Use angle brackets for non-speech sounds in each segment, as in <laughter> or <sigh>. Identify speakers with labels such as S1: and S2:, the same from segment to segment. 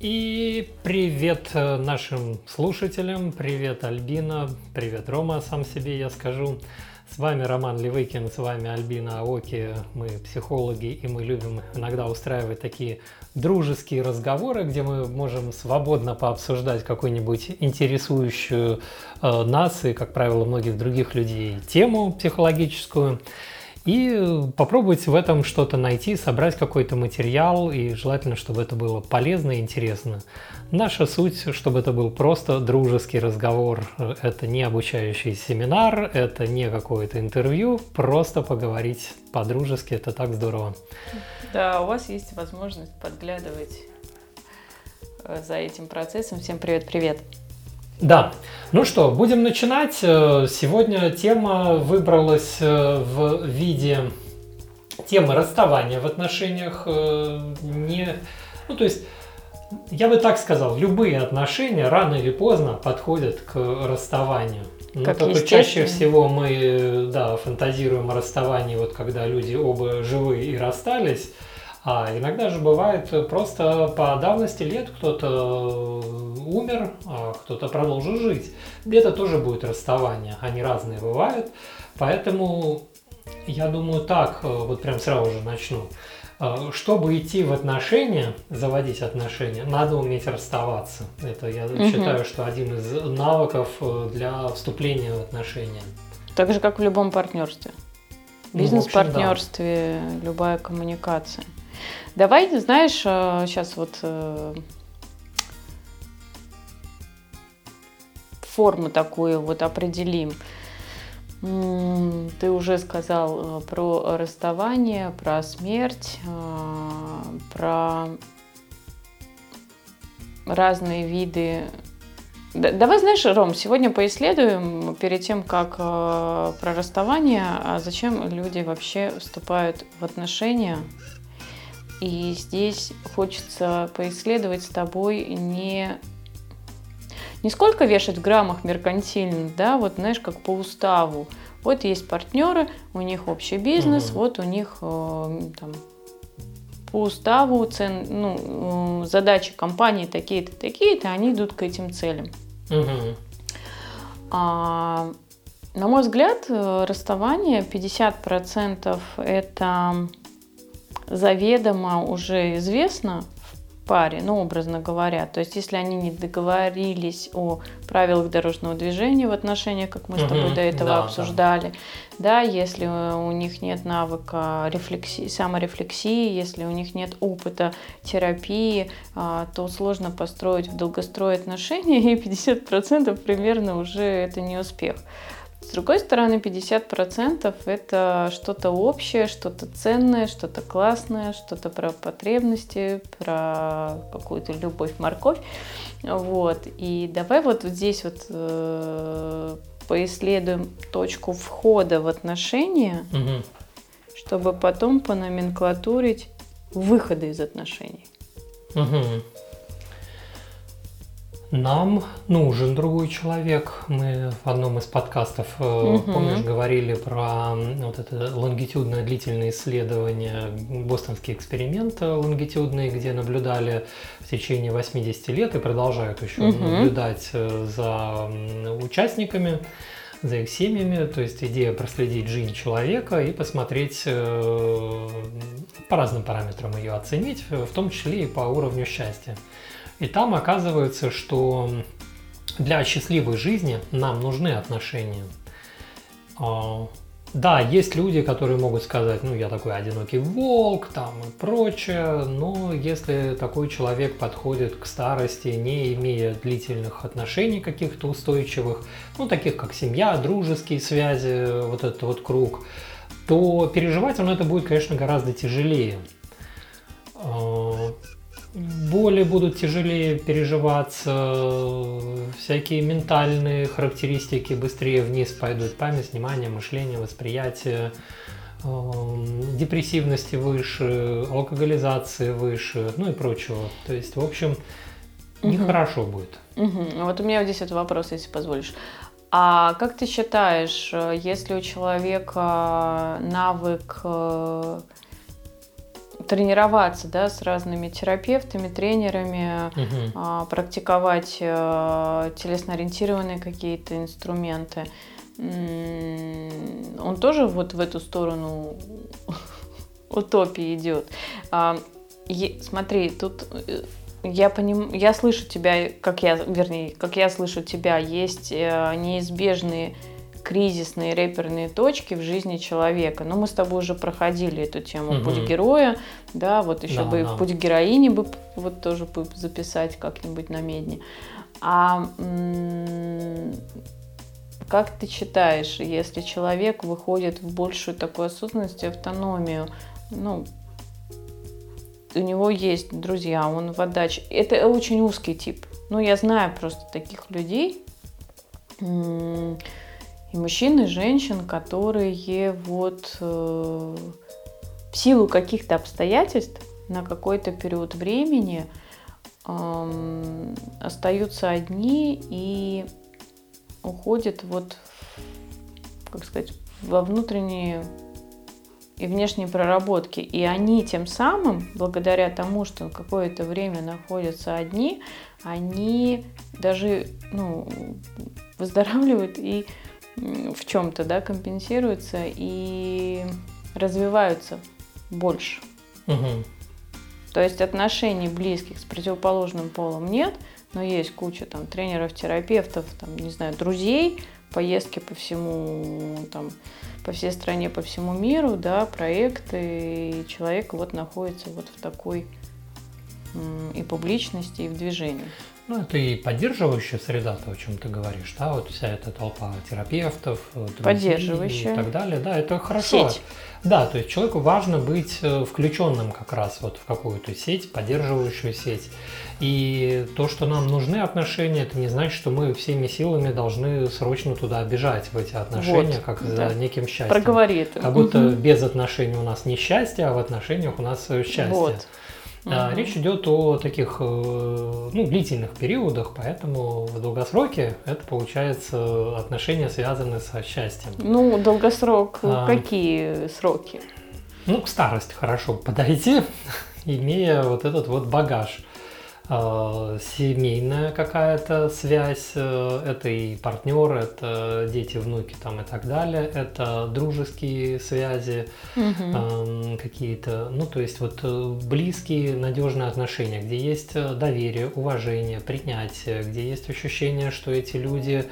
S1: И привет э, нашим слушателям, привет Альбина, привет Рома, сам себе я скажу. С вами Роман Левыкин, с вами Альбина Аоки, мы психологи, и мы любим иногда устраивать такие дружеские разговоры, где мы можем свободно пообсуждать какую-нибудь интересующую э, нас и, как правило, многих других людей тему психологическую и попробовать в этом что-то найти, собрать какой-то материал, и желательно, чтобы это было полезно и интересно. Наша суть, чтобы это был просто дружеский разговор. Это не обучающий семинар, это не какое-то интервью, просто поговорить по-дружески, это так здорово.
S2: Да, у вас есть возможность подглядывать э, за этим процессом. Всем привет-привет!
S1: Да, ну что, будем начинать. Э, сегодня тема выбралась э, в виде темы расставания в отношениях. Э, не, ну то есть, я бы так сказал, любые отношения рано или поздно подходят к расставанию. Но как только чаще всего мы да, фантазируем о расставании, вот когда люди оба живые и расстались. А иногда же бывает просто по давности лет кто-то умер, а кто-то продолжил жить. Где-то тоже будет расставание, они разные бывают. Поэтому я думаю так, вот прям сразу же начну. Чтобы идти в отношения, заводить отношения, надо уметь расставаться. Это я угу. считаю, что один из навыков для вступления в отношения.
S2: Так же, как в любом партнерстве. Ну, Бизнес-партнерстве, да. любая коммуникация. Давай, знаешь, сейчас э, вот э, форму такую вот определим. Ты уже сказал э, про расставание, про смерть, про разные виды. Давай, знаешь, Ром, сегодня поисследуем перед тем, как про расставание, а зачем люди вообще вступают в отношения, и здесь хочется поисследовать с тобой не не сколько вешать в граммах меркантильных, да, вот знаешь, как по уставу. Вот есть партнеры, у них общий бизнес, угу. вот у них э, там, по уставу цен, ну, э, задачи компании такие-то, такие-то, они идут к этим целям. Угу. А, на мой взгляд, э, расставание 50% это заведомо уже известно в паре, ну, образно говоря. То есть, если они не договорились о правилах дорожного движения в отношениях, как мы с тобой до этого да, обсуждали, да. да, если у них нет навыка рефлексии, саморефлексии, если у них нет опыта терапии, а, то сложно построить в долгострой отношения, и 50% примерно уже это не успех. С другой стороны, 50% это что-то общее, что-то ценное, что-то классное, что-то про потребности, про какую-то любовь, морковь. Вот. И давай вот здесь вот э, поисследуем точку входа в отношения, угу. чтобы потом пономенклатурить выходы из отношений.
S1: Угу. Нам нужен другой человек. Мы в одном из подкастов, угу. помнишь, говорили про вот это лонгитюдное длительное исследование, бостонский эксперимент лонгитюдный, где наблюдали в течение 80 лет и продолжают еще угу. наблюдать э, за участниками за их семьями, то есть идея проследить жизнь человека и посмотреть э, по разным параметрам ее оценить, в том числе и по уровню счастья. И там оказывается, что для счастливой жизни нам нужны отношения. А, да, есть люди, которые могут сказать, ну, я такой одинокий волк, там и прочее, но если такой человек подходит к старости, не имея длительных отношений каких-то устойчивых, ну, таких как семья, дружеские связи, вот этот вот круг, то переживать он это будет, конечно, гораздо тяжелее. Боли будут тяжелее переживаться, всякие ментальные характеристики быстрее вниз пойдут, память, внимание, мышление, восприятие, эм, депрессивности выше, алкоголизации выше, ну и прочего. То есть, в общем, нехорошо угу. будет.
S2: Угу. Вот у меня здесь вот вопрос, если позволишь. А как ты считаешь, если у человека навык э, тренироваться, да, с разными терапевтами, тренерами, угу. практиковать э, телесно-ориентированные какие-то инструменты. Он тоже вот в эту сторону <laughs> утопии идет. А, смотри, тут э, я поним... я слышу тебя, как я, вернее, как я слышу тебя, есть э, неизбежные кризисные реперные точки в жизни человека. Но мы с тобой уже проходили эту тему угу. путь героя, да, вот еще да, бы да. путь героини бы вот тоже бы записать как-нибудь на медне. А как ты считаешь, если человек выходит в большую такую осознанность и автономию, ну, у него есть друзья, он водач. Это очень узкий тип. Ну, я знаю просто таких людей, и мужчин, и женщин, которые вот э, в силу каких-то обстоятельств на какой-то период времени э, остаются одни и уходят вот, как сказать, во внутренние и внешние проработки. И они тем самым, благодаря тому, что какое-то время находятся одни, они даже ну, <laughs> выздоравливают и в чем-то да, компенсируются и развиваются больше. Угу. То есть отношений близких с противоположным полом нет, но есть куча там тренеров, терапевтов, там, не знаю, друзей, поездки по всему там, по всей стране, по всему миру, да, проекты, и человек вот находится вот в такой и публичности, и в движении.
S1: Ну, это и поддерживающая среда, то, о чем ты говоришь, да, вот вся эта толпа терапевтов,
S2: поддерживающая
S1: и так далее, да, это хорошо.
S2: Сеть.
S1: Да, то есть человеку важно быть э, включенным как раз вот в какую-то сеть, поддерживающую сеть. И то, что нам нужны отношения, это не значит, что мы всеми силами должны срочно туда бежать в эти отношения, вот, как да. за неким счастьем.
S2: Проговори это.
S1: Как будто угу. без отношений у нас несчастье, а в отношениях у нас счастье. Вот. Угу. Речь идет о таких э, ну, длительных периодах, поэтому в долгосроке это получается отношения, связанные со счастьем.
S2: Ну, долгосрок, а, какие сроки?
S1: Ну, к старости хорошо подойти, <laughs> имея вот этот вот багаж. Э, семейная какая-то связь, э, это и партнер, это дети, внуки там и так далее, это дружеские связи угу. какие-то, ну то есть вот э, близкие, надежные отношения, где есть доверие, уважение, принятие, где есть ощущение, что эти люди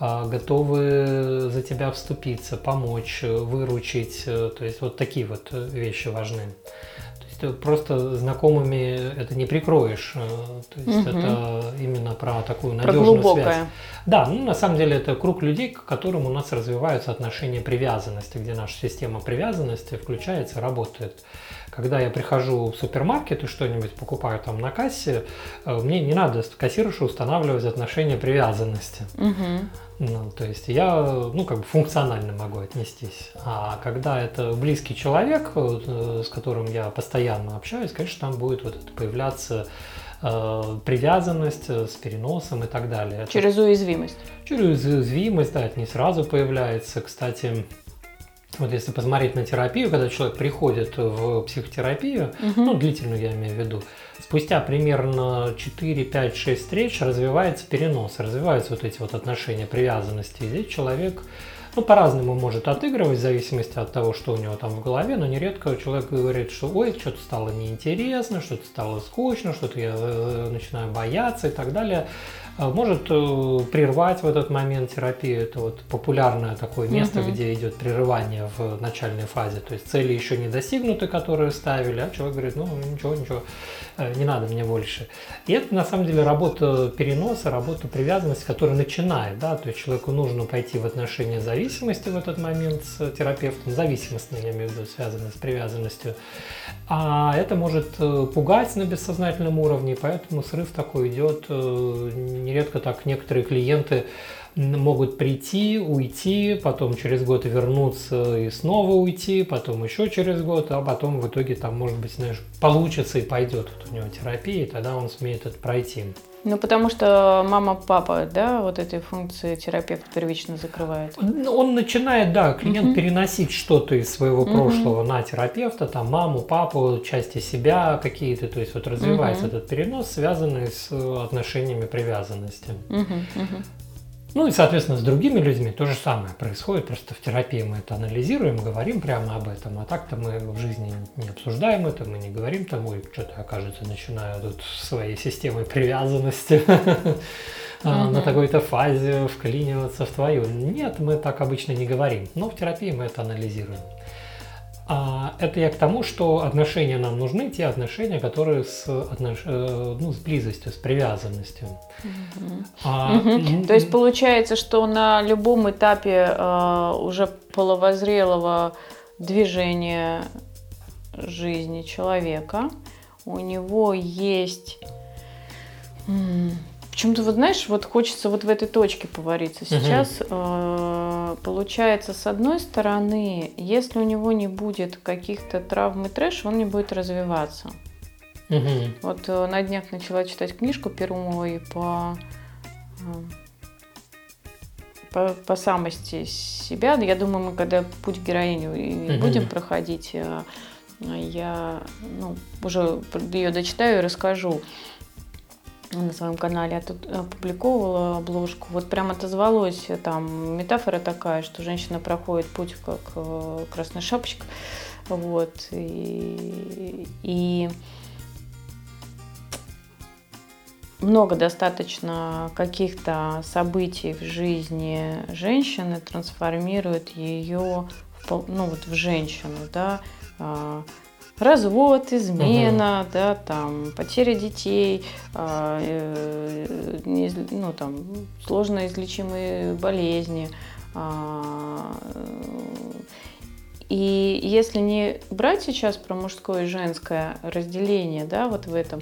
S1: готовы за тебя вступиться, помочь, выручить, то есть вот такие вот вещи важны просто знакомыми это не прикроешь. Э, то есть угу. это именно про такую надежную про связь. Да, ну на самом деле это круг людей, к которым у нас развиваются отношения привязанности, где наша система привязанности включается, работает. Когда я прихожу в супермаркет и что-нибудь покупаю там на кассе, э, мне не надо кассирше устанавливать отношения привязанности. Угу. Ну, то есть я, ну, как бы функционально могу отнестись. А когда это близкий человек, э, с которым я постоянно общаюсь, конечно, там будет вот это появляться э, привязанность э, с переносом и так далее.
S2: Через уязвимость.
S1: Через уязвимость, да, это не сразу появляется. Кстати, вот если посмотреть на терапию, когда человек приходит в психотерапию, угу. ну, длительную я имею в виду, спустя примерно 4, 5, 6 встреч развивается перенос, развиваются вот эти вот отношения, привязанности. И здесь человек ну, по-разному может отыгрывать, в зависимости от того, что у него там в голове, но нередко человек говорит, что ой, что-то стало неинтересно, что-то стало скучно, что-то я э, начинаю бояться и так далее. А, может э, прервать в этот момент терапию. Это вот популярное такое место, угу. где идет прерывание в начальной фазе. То есть цели еще не достигнуты, которые ставили, а человек говорит, ну ничего, ничего, э, не надо мне больше. И это на самом деле работа переноса, работа привязанности, которая начинает, да, то есть человеку нужно пойти в отношения зависимости в этот момент с терапевтом, зависимостные, я имею в виду, связанные с привязанностью. А это может э, пугать на бессознательном уровне, поэтому срыв такой идет. Нередко так некоторые клиенты могут прийти, уйти, потом через год вернуться и снова уйти, потом еще через год, а потом в итоге там, может быть, знаешь, получится и пойдет вот у него терапия, и тогда он сумеет это пройти.
S2: Ну, потому что мама, папа, да, вот этой функции терапевт первично закрывает.
S1: Он начинает, да, клиент угу. переносить что-то из своего угу. прошлого на терапевта, там, маму, папу, части себя какие-то, то есть вот развивается угу. этот перенос, связанный с отношениями привязанности. Угу, угу. Ну и, соответственно, с другими людьми то же самое происходит, просто в терапии мы это анализируем, говорим прямо об этом, а так-то мы в жизни не обсуждаем это, мы не говорим там, ой, что-то, окажется, начинаю тут своей системой привязанности <laughs> на такой-то фазе вклиниваться в твою. Нет, мы так обычно не говорим, но в терапии мы это анализируем. А это я к тому, что отношения нам нужны, те отношения, которые с, отнош... Э, ну, с близостью, с привязанностью.
S2: Угу. А, угу. То есть получается, что на любом этапе э, уже половозрелого движения жизни человека у него есть Почему-то, вот знаешь, вот хочется вот в этой точке повариться. Сейчас угу. э, получается, с одной стороны, если у него не будет каких-то травм и трэш, он не будет развиваться. Угу. Вот э, на днях начала читать книжку Перумовой по, э, по, по самости себя. Я думаю, мы когда путь героиню угу. будем проходить, э, я ну, уже ее дочитаю и расскажу на своем канале я тут опубликовывала обложку. Вот прям отозвалось, э, там метафора такая, что женщина проходит путь как э, красный шапочка. Вот. И, и много достаточно каких-то событий в жизни женщины трансформирует ее в, ну, вот в женщину, да, а, развод, измена, угу. да, там, потеря детей, а, э, не, ну, там, сложно излечимые болезни. А, и если не брать сейчас про мужское и женское разделение, да, вот в этом,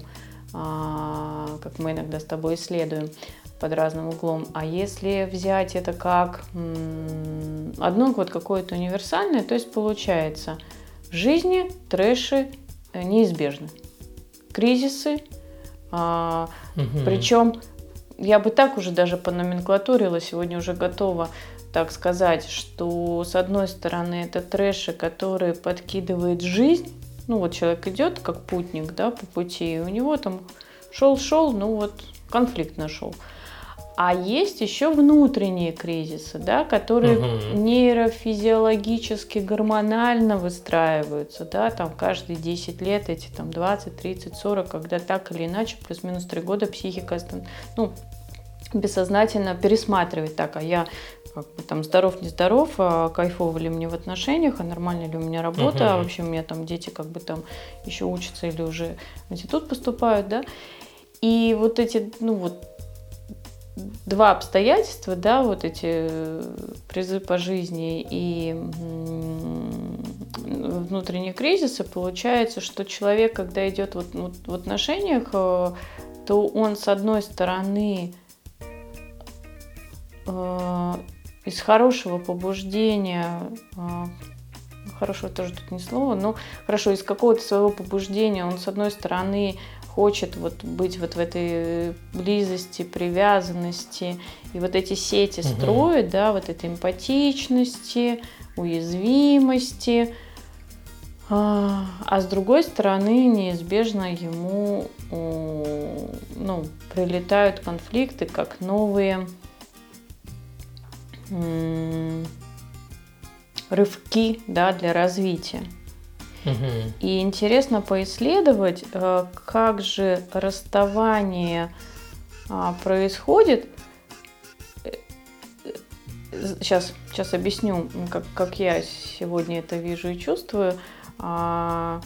S2: а, как мы иногда с тобой исследуем, под разным углом. А если взять это как одно вот какое-то универсальное, то есть получается – в жизни трэши э, неизбежны. Кризисы, а, угу. причем я бы так уже даже по номенклатурила, сегодня уже готова так сказать, что с одной стороны это трэши, которые подкидывает жизнь, ну вот человек идет как путник, да, по пути, и у него там шел-шел, ну вот конфликт нашел. А есть еще внутренние кризисы, да, которые угу. нейрофизиологически, гормонально выстраиваются, да, там каждые 10 лет, эти там 20, 30, 40, когда так или иначе, плюс-минус 3 года психика, ну, бессознательно пересматривает так, а я как бы там здоров, не здоров, а кайфово ли мне в отношениях, а нормально ли у меня работа, uh-huh. а вообще у меня там дети как бы там еще учатся или уже в институт поступают, да. И вот эти, ну вот два обстоятельства, да, вот эти э, призы по жизни и внутренние кризисы, получается, что человек, когда идет вот, вот в отношениях, э, то он с одной стороны э, из хорошего побуждения, хорошего тоже тут не слово, но хорошо, из какого-то своего побуждения он с одной стороны хочет вот быть вот в этой близости, привязанности и вот эти сети угу. строить, да, вот этой эмпатичности, уязвимости. А, а с другой стороны, неизбежно ему ну, прилетают конфликты как новые рывки да, для развития. И интересно поисследовать, э, как же расставание а, происходит. Сейчас, сейчас объясню, как, как я сегодня это вижу и чувствую. А,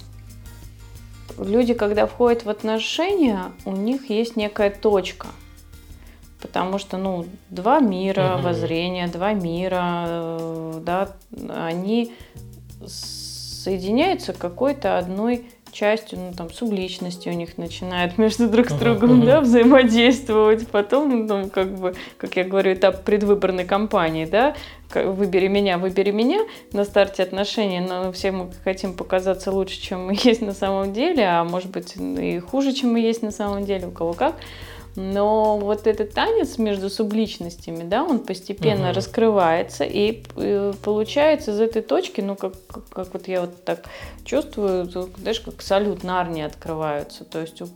S2: люди, когда входят в отношения, у них есть некая точка. Потому что, ну, два мира, угу. воззрения, два мира, э, да, они соединяются какой-то одной частью, ну, там, субличности у них начинает <laughs> между друг с другом, uh-huh. да, взаимодействовать. Потом, ну, как бы, как я говорю, этап предвыборной кампании, да, выбери меня, выбери меня на старте отношений, но все мы хотим показаться лучше, чем мы <laughs> есть на самом деле, а может быть и хуже, чем мы есть на самом деле, у кого как. Но вот этот танец между субличностями, да, он постепенно угу. раскрывается, и э, получается из этой точки, ну, как, как, как вот я вот так чувствую, знаешь, как салют Нарнии открываются. То есть у,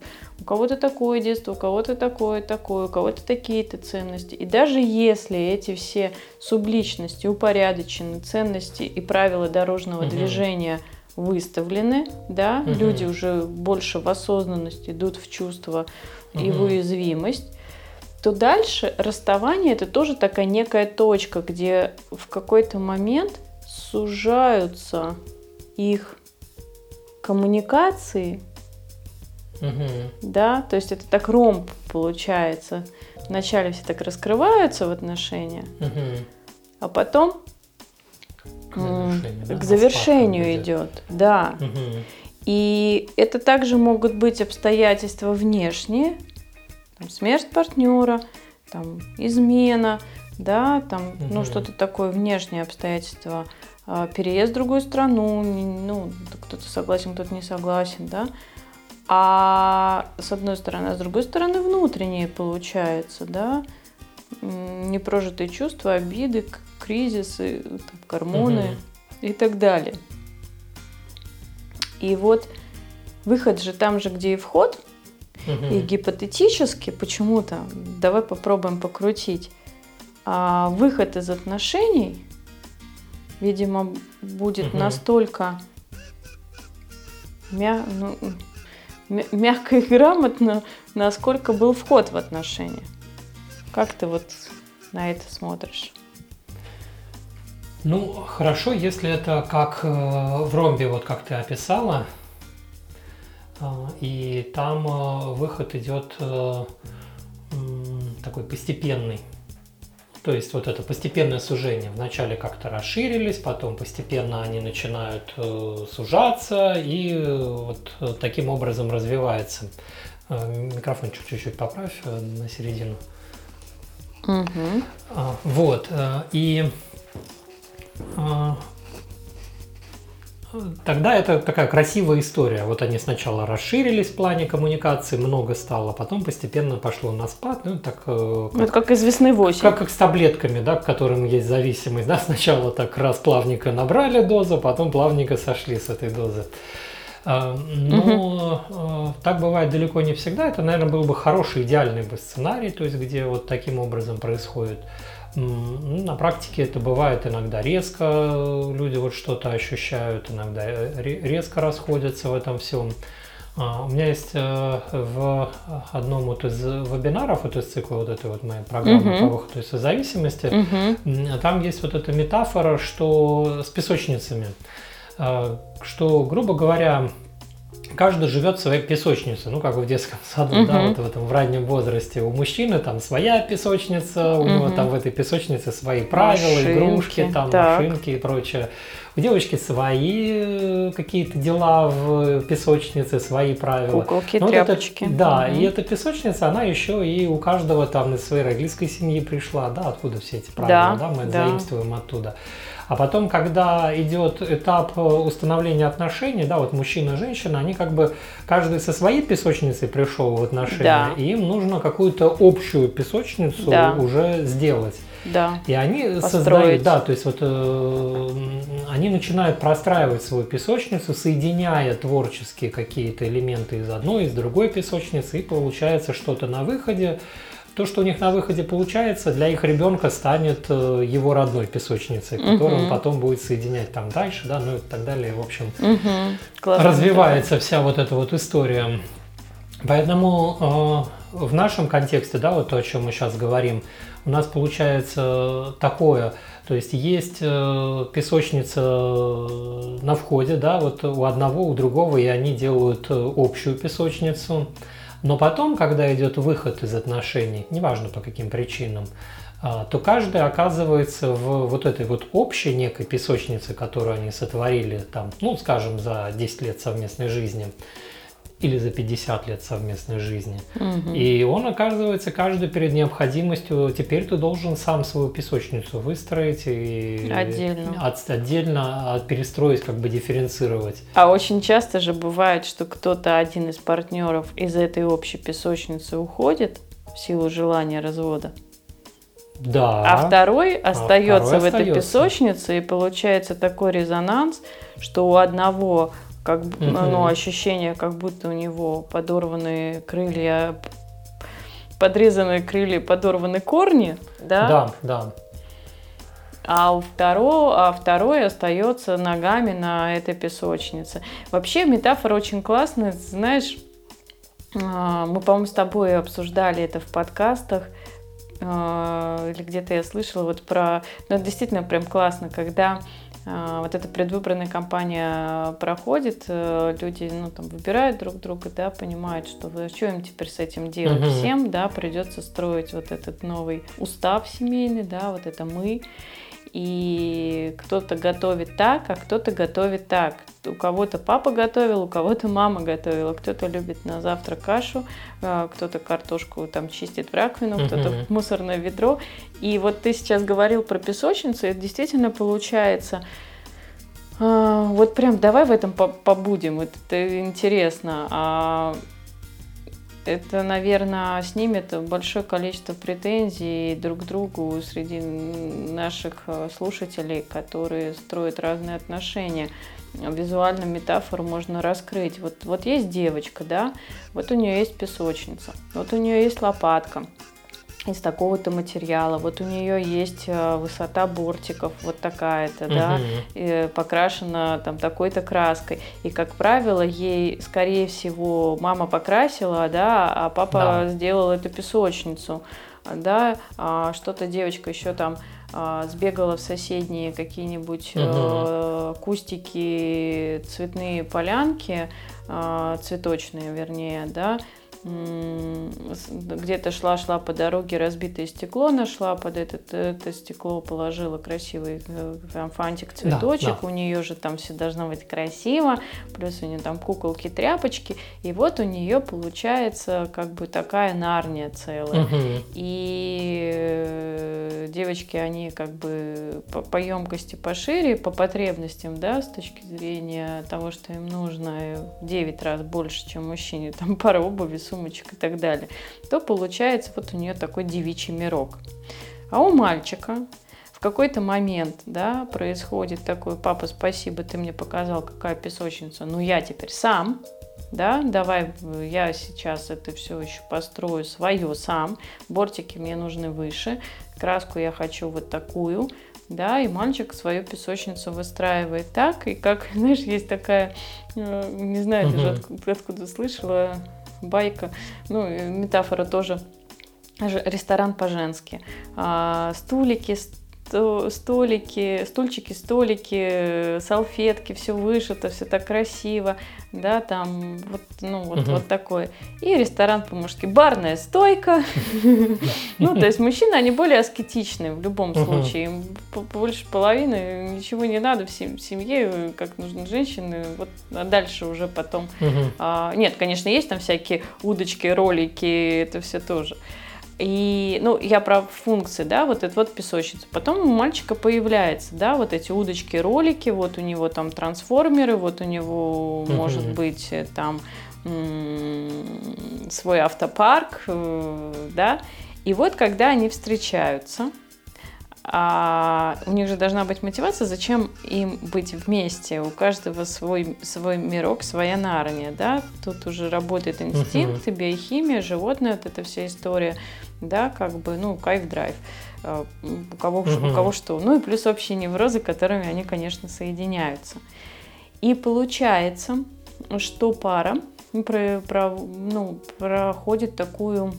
S2: у кого-то такое детство, у кого-то такое, такое, у кого-то такие-то ценности. И даже если эти все субличности упорядочены, ценности и правила дорожного угу. движения выставлены, да, угу. люди уже больше в осознанность идут в чувство угу. и в уязвимость, то дальше расставание это тоже такая некая точка, где в какой-то момент сужаются их коммуникации, угу. да, то есть это так ромб получается. Вначале все так раскрываются в отношениях, угу. а потом к завершению, идет, да. Угу. И это также могут быть обстоятельства внешние, там, смерть партнера, там, измена, да, там, угу. ну, что-то такое внешнее обстоятельство, а, переезд в другую страну, ну, кто-то согласен, кто-то не согласен, да. А с одной стороны, а с другой стороны внутреннее получается, да, непрожитые чувства, обиды, кризисы, там, гормоны угу. и так далее. И вот выход же там же, где и вход, угу. и гипотетически почему-то, давай попробуем покрутить, а выход из отношений, видимо, будет угу. настолько мя ну, мягко и грамотно, насколько был вход в отношения. Как ты вот на это смотришь?
S1: Ну, хорошо, если это как э, в ромбе, вот как ты описала, э, и там э, выход идет такой постепенный. То есть вот это постепенное сужение. Вначале как-то расширились, потом постепенно они начинают сужаться, и вот таким образом развивается. Микрофон чуть-чуть поправь на середину. Угу. Вот. И а, тогда это такая красивая история. Вот они сначала расширились в плане коммуникации, много стало, потом постепенно пошло на спад. Ну, так,
S2: э, как, это как из весны в осень.
S1: Как, как с таблетками, да, к которым есть зависимость. Да? Сначала так раз плавненько набрали дозу, потом плавненько сошли с этой дозы. А, но угу. так бывает далеко не всегда. Это, наверное, был бы хороший, идеальный бы сценарий, то есть где вот таким образом происходит. Ну, на практике это бывает иногда резко, люди вот что-то ощущают, иногда э, резко расходятся в этом всем. А, у меня есть э, в одном вот из вебинаров, вот из цикла вот этой вот моей программы uh-huh. по выходу из зависимости, uh-huh. там есть вот эта метафора, что с песочницами, э, что, грубо говоря, каждый живет в своей песочнице, ну, как в детском саду, uh-huh. да, вот в этом в раннем возрасте. У мужчины там своя песочница, у uh-huh. него там в этой песочнице свои правила, машинки, игрушки, там так. машинки и прочее. У девочки свои э, какие-то дела в песочнице, свои правила.
S2: Куколки, Но тряпочки.
S1: Вот это, да, uh-huh. и эта песочница, она еще и у каждого там из своей родительской семьи пришла, да, откуда все эти правила, да, да мы да. заимствуем оттуда. А потом, когда идет этап э, установления отношений, да, вот мужчина и женщина, они как бы каждый со своей песочницей пришел в отношения, да. и им нужно какую-то общую песочницу да. уже сделать.
S2: Да.
S1: И они Построить. создают, да, то есть вот э, они начинают простраивать свою песочницу, соединяя творческие какие-то элементы из одной, из другой песочницы, и получается что-то на выходе то, что у них на выходе получается, для их ребенка станет э, его родной песочницей, которую угу. он потом будет соединять там дальше, да, ну и так далее. В общем, угу. развивается вся вот эта вот история. Поэтому э, в нашем контексте, да, вот то, о чем мы сейчас говорим, у нас получается такое, то есть есть э, песочница на входе, да, вот у одного, у другого, и они делают общую песочницу. Но потом, когда идет выход из отношений, неважно по каким причинам, а, то каждый оказывается в вот этой вот общей некой песочнице, которую они сотворили там, ну, скажем, за 10 лет совместной жизни или за 50 лет совместной жизни. Угу. И он оказывается каждый перед необходимостью, теперь ты должен сам свою песочницу выстроить и
S2: отдельно,
S1: от, отдельно перестроить, как бы дифференцировать.
S2: А очень часто же бывает, что кто-то один из партнеров из этой общей песочницы уходит в силу желания развода.
S1: Да.
S2: А второй остается а второй в этой песочнице, и получается такой резонанс, что у одного как угу. ну, ощущение, как будто у него подорванные крылья, подрезанные крылья, подорваны корни, да?
S1: Да, да.
S2: А у второго, а второй остается ногами на этой песочнице. Вообще метафора очень классная, знаешь, а, мы, по-моему, с тобой обсуждали это в подкастах, а, или где-то я слышала вот про... Ну, это действительно прям классно, когда вот эта предвыборная кампания проходит, э, люди ну, там, выбирают друг друга, да, понимают, что вы, что им теперь с этим делать угу. всем, да, придется строить вот этот новый устав семейный, да, вот это мы. И кто-то готовит так, а кто-то готовит так. У кого-то папа готовил, у кого-то мама готовила, кто-то любит на завтрак кашу, а, кто-то картошку там чистит в раковину, кто-то в мусорное ведро. И вот ты сейчас говорил про песочницу, и это действительно получается а, вот прям давай в этом побудем, это интересно. Это, наверное, снимет большое количество претензий друг к другу среди наших э, слушателей, которые строят разные отношения. Визуально метафору можно раскрыть. Вот, вот есть девочка, да, вот у нее есть песочница, вот у нее есть лопатка, из такого-то материала. Вот у нее есть э, высота бортиков, вот такая-то, угу. да, и покрашена там такой-то краской. И, как правило, ей, скорее всего, мама покрасила, да, а папа да. сделал эту песочницу, да, а что-то девочка еще там а, сбегала в соседние какие-нибудь угу. кустики, цветные полянки, а, цветочные, вернее, да, где-то шла-шла по дороге, разбитое стекло нашла, под этот, это стекло положила красивый э, там, фантик, цветочек, да, да. у нее же там все должно быть красиво, плюс у нее там куколки, тряпочки, и вот у нее получается как бы такая нарния целая. Угу. И э, девочки, они как бы по, по емкости пошире, по потребностям, да, с точки зрения того, что им нужно в 9 раз больше, чем мужчине, там <laughs> пара обуви, сумочек и так далее, то получается вот у нее такой девичий мирок. А у мальчика в какой-то момент, да, происходит такой, папа, спасибо, ты мне показал, какая песочница, ну я теперь сам, да, давай я сейчас это все еще построю свое сам, бортики мне нужны выше, краску я хочу вот такую, да, и мальчик свою песочницу выстраивает так, и как, <laughs> знаешь, есть такая, э, не знаю, даже откуда, откуда слышала, байка, ну, метафора тоже, ресторан по-женски. А, стулики, столики, стульчики, столики, салфетки, все вышито, все так красиво, да, там вот, ну, вот, угу. вот такое. И ресторан по-мужски. Барная стойка. <laughs> Ну, то есть мужчины, они более аскетичны в любом случае. Им больше половины ничего не надо в семье, как нужны женщины. Вот а дальше уже потом... А, нет, конечно, есть там всякие удочки, ролики, это все тоже. И, ну, я про функции, да, вот это вот песочница. Потом у мальчика появляется, да, вот эти удочки, ролики, вот у него там трансформеры, вот у него uh-huh. может быть э, там м- свой автопарк, э, да. И вот когда они встречаются, а у них же должна быть мотивация, зачем им быть вместе. У каждого свой, свой мирок, своя нарния, да. Тут уже работает инстинкт, uh-huh. биохимия, животное, вот эта вся история да, как бы, ну, кайф-драйв. А, у кого, угу. у кого что. Ну и плюс общие неврозы, которыми они, конечно, соединяются. И получается, что пара про, про, ну, проходит такую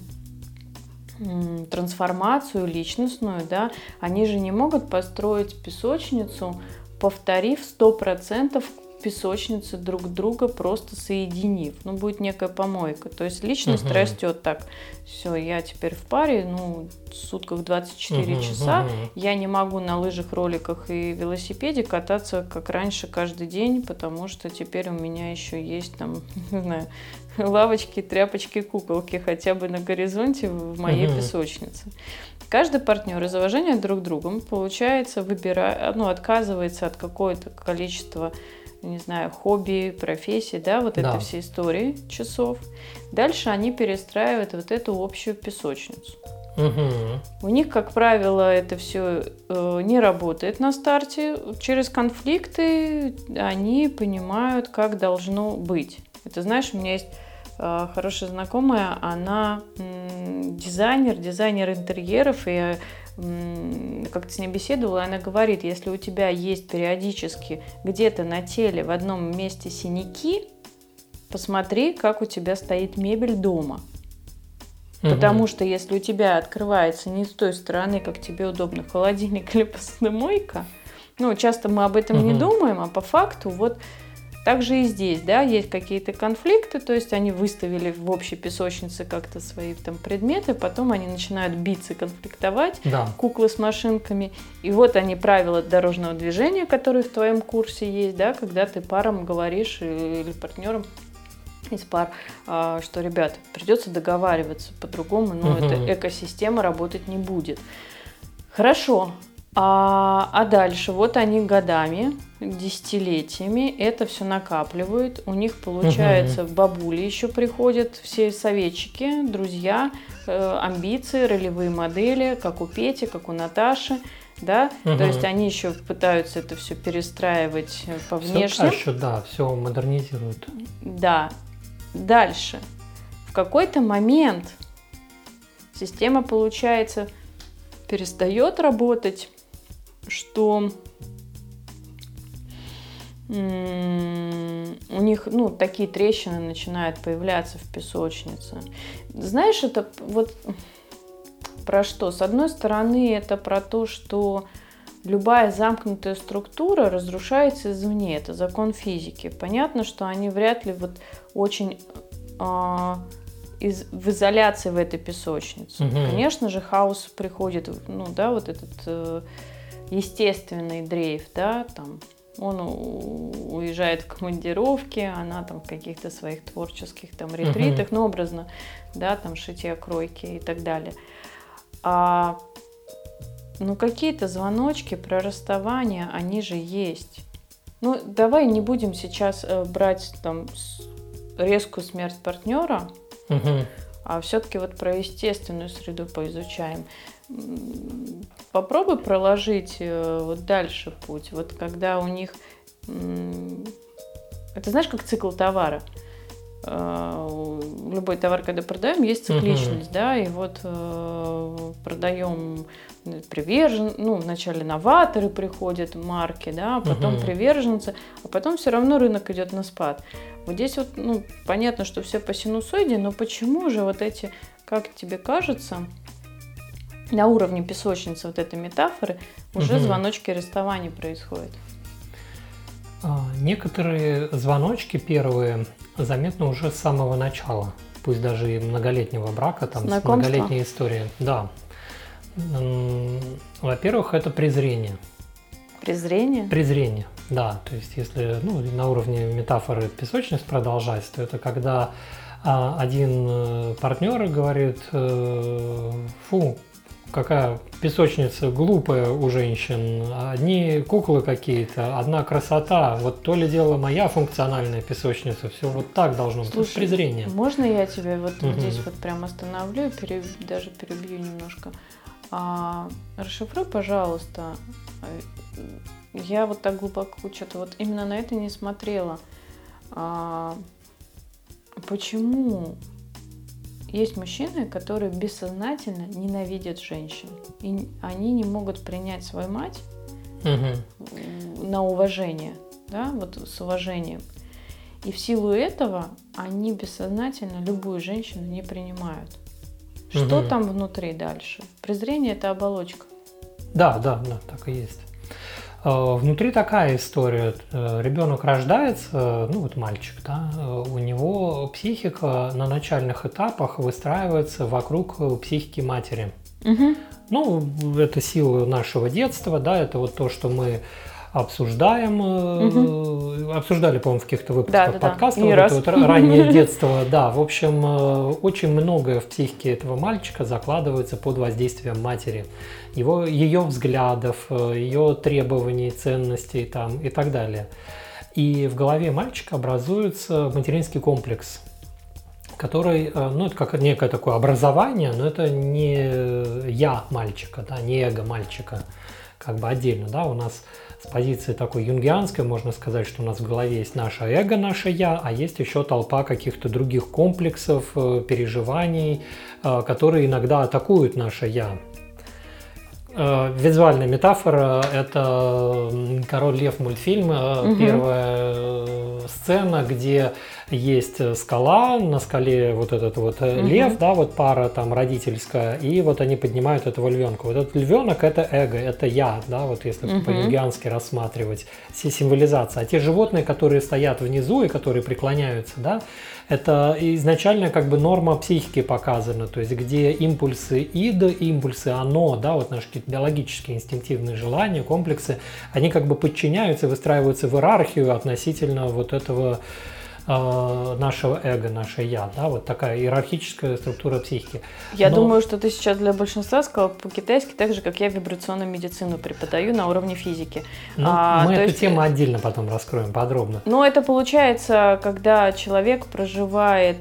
S2: трансформацию личностную, да, они же не могут построить песочницу, повторив 100% песочнице друг друга просто соединив. Ну, будет некая помойка. То есть личность угу. растет так. Все, я теперь в паре, ну, в сутках 24 угу, часа. Угу. Я не могу на лыжах, роликах и велосипеде кататься, как раньше, каждый день, потому что теперь у меня еще есть там, <laughs> не знаю, лавочки, тряпочки, куколки хотя бы на горизонте в моей угу. песочнице. Каждый партнер из уважения друг к другу, получается, выбирает, ну, отказывается от какого-то количества не знаю, хобби, профессии, да, вот да. это все истории часов. Дальше они перестраивают вот эту общую песочницу. Угу. У них, как правило, это все э, не работает на старте. Через конфликты они понимают, как должно быть. Это знаешь, у меня есть э, хорошая знакомая, она э, дизайнер, дизайнер интерьеров, и как-то с ней беседовала, она говорит, если у тебя есть периодически где-то на теле в одном месте синяки, посмотри, как у тебя стоит мебель дома. Угу. Потому что если у тебя открывается не с той стороны, как тебе удобно, холодильник <laughs> или посудомойка, ну, часто мы об этом угу. не думаем, а по факту вот также и здесь, да, есть какие-то конфликты, то есть они выставили в общей песочнице как-то свои там предметы, потом они начинают биться, конфликтовать, да. куклы с машинками, и вот они правила дорожного движения, которые в твоем курсе есть, да, когда ты парам говоришь или партнерам из пар, а, что, ребят, придется договариваться по-другому, но угу. эта экосистема работать не будет. Хорошо, а, а дальше вот они годами, десятилетиями это все накапливают. У них получается угу. бабули еще приходят, все советчики, друзья, э, амбиции, ролевые модели, как у Пети, как у Наташи. Да, угу. то есть они еще пытаются это все перестраивать по внешнему.
S1: Все еще, да, все модернизируют.
S2: Да. Дальше. В какой-то момент система, получается, перестает работать что у них ну, такие трещины начинают появляться в песочнице. Знаешь, это вот про что? С одной стороны, это про то, что любая замкнутая структура разрушается извне. Это закон физики. Понятно, что они вряд ли вот очень э, из, в изоляции в этой песочнице. Угу. Конечно же, хаос приходит, ну да, вот этот э, естественный дрейф, да, там он уезжает в командировки, она там в каких-то своих творческих там ретритах, uh-huh. ну, образно, да, там шитья кройки и так далее. А, ну, какие-то звоночки про расставание, они же есть. Ну, давай не будем сейчас э, брать там резкую смерть партнера, uh-huh. а все-таки вот про естественную среду поизучаем попробуй проложить э, вот дальше путь. Вот когда у них... Это знаешь, как цикл товара. Э, любой товар, когда продаем, есть цикличность, да, и вот э, продаем привержен, ну, вначале новаторы приходят, марки, да, а потом uh-huh. приверженцы, а потом все равно рынок идет на спад. Вот здесь вот, ну, понятно, что все по синусоиде, но почему же вот эти, как тебе кажется, на уровне песочницы вот этой метафоры уже угу. звоночки расставания происходят.
S1: А, некоторые звоночки первые заметны уже с самого начала, пусть даже и многолетнего брака, там, с многолетней историей. Да. Во-первых, это презрение.
S2: Презрение?
S1: Презрение, да. То есть, если ну, на уровне метафоры песочность продолжать, то это когда а, один э, партнер говорит, э, фу, какая песочница глупая у женщин, одни куклы какие-то, одна красота, вот то ли дело моя функциональная песочница, все вот так должно быть, Слушай, презрение.
S2: Можно я тебя вот угу. здесь вот прям остановлю и переб... даже перебью немножко? А, расшифруй, пожалуйста, я вот так глубоко что-то вот именно на это не смотрела. А, почему есть мужчины, которые бессознательно ненавидят женщин. И они не могут принять свою мать угу. на уважение, да, вот с уважением. И в силу этого они бессознательно любую женщину не принимают. Что угу. там внутри дальше? Презрение это оболочка.
S1: Да, да, да, так и есть. Э, внутри такая история. Э, Ребенок рождается, ну вот мальчик, да, у него психика на начальных этапах выстраивается вокруг психики матери. Угу. Ну, это сила нашего детства, да, это вот то, что мы обсуждаем, угу. обсуждали, по-моему, в каких-то выпусках да, да, подкаста, да. вот это вот раннее детство, да, в общем, э, очень многое в психике этого мальчика закладывается под воздействием матери, его, ее взглядов, э, ее требований, ценностей там и так далее. И в голове мальчика образуется материнский комплекс, который, ну, это как некое такое образование, но это не я мальчика, да, не эго мальчика, как бы отдельно, да, у нас с позиции такой юнгианской можно сказать, что у нас в голове есть наше эго, наше я, а есть еще толпа каких-то других комплексов, э, переживаний, э, которые иногда атакуют наше я. Э, визуальная метафора – это «Король лев» мультфильм, угу. первая сцена, где есть э, скала, на скале вот этот вот угу. лев, да, вот пара там родительская, и вот они поднимают этого львенка. Вот этот львенок это эго, это я, да, вот если угу. по-юнгиански рассматривать все символизация. А те животные, которые стоят внизу и которые преклоняются, да, это изначально как бы норма психики показана, то есть где импульсы ид, импульсы оно, да, вот наши какие-то биологические инстинктивные желания, комплексы, они как бы подчиняются, выстраиваются в иерархию относительно вот этого нашего эго, наше я, да, вот такая иерархическая структура психики.
S2: Я Но... думаю, что ты сейчас для большинства сказал по-китайски так же, как я вибрационную медицину преподаю на уровне физики.
S1: Ну, а, мы эту есть... тему отдельно потом раскроем подробно.
S2: Но это получается, когда человек проживает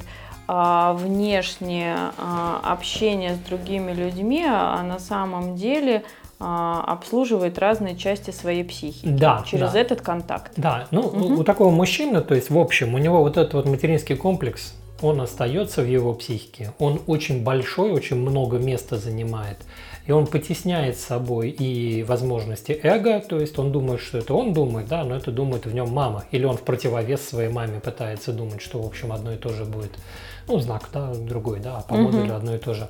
S2: а, внешнее а, общение с другими людьми, а на самом деле обслуживает разные части своей психики
S1: да,
S2: через
S1: да.
S2: этот контакт.
S1: Да, ну угу. у такого мужчины, то есть в общем, у него вот этот вот материнский комплекс, он остается в его психике, он очень большой, очень много места занимает, и он потесняет с собой и возможности эго, то есть он думает, что это он думает, да, но это думает в нем мама, или он в противовес своей маме пытается думать, что в общем одно и то же будет, ну знак, да, другой, да, а по угу. модулю одно и то же.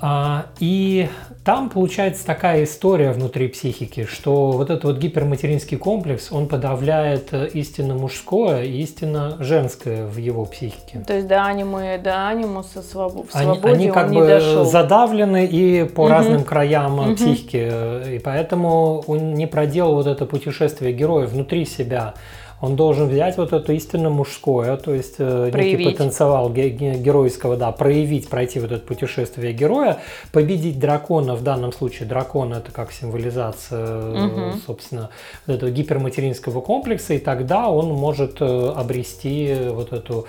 S1: А, и там получается такая история внутри психики, что вот этот вот гиперматеринский комплекс, он подавляет э, истинно мужское и истинно женское в его психике.
S2: То есть до анимы, до анимуса своб... в
S1: свободе они, они как бы дошел. задавлены и по угу. разным краям угу. психики, и поэтому он не проделал вот это путешествие героя внутри себя он должен взять вот это истинно мужское, то есть э, проявить. некий потенциал геройского, да, проявить, пройти вот это путешествие героя, победить дракона, в данном случае дракон это как символизация, угу. собственно, этого гиперматеринского комплекса, и тогда он может э, обрести вот эту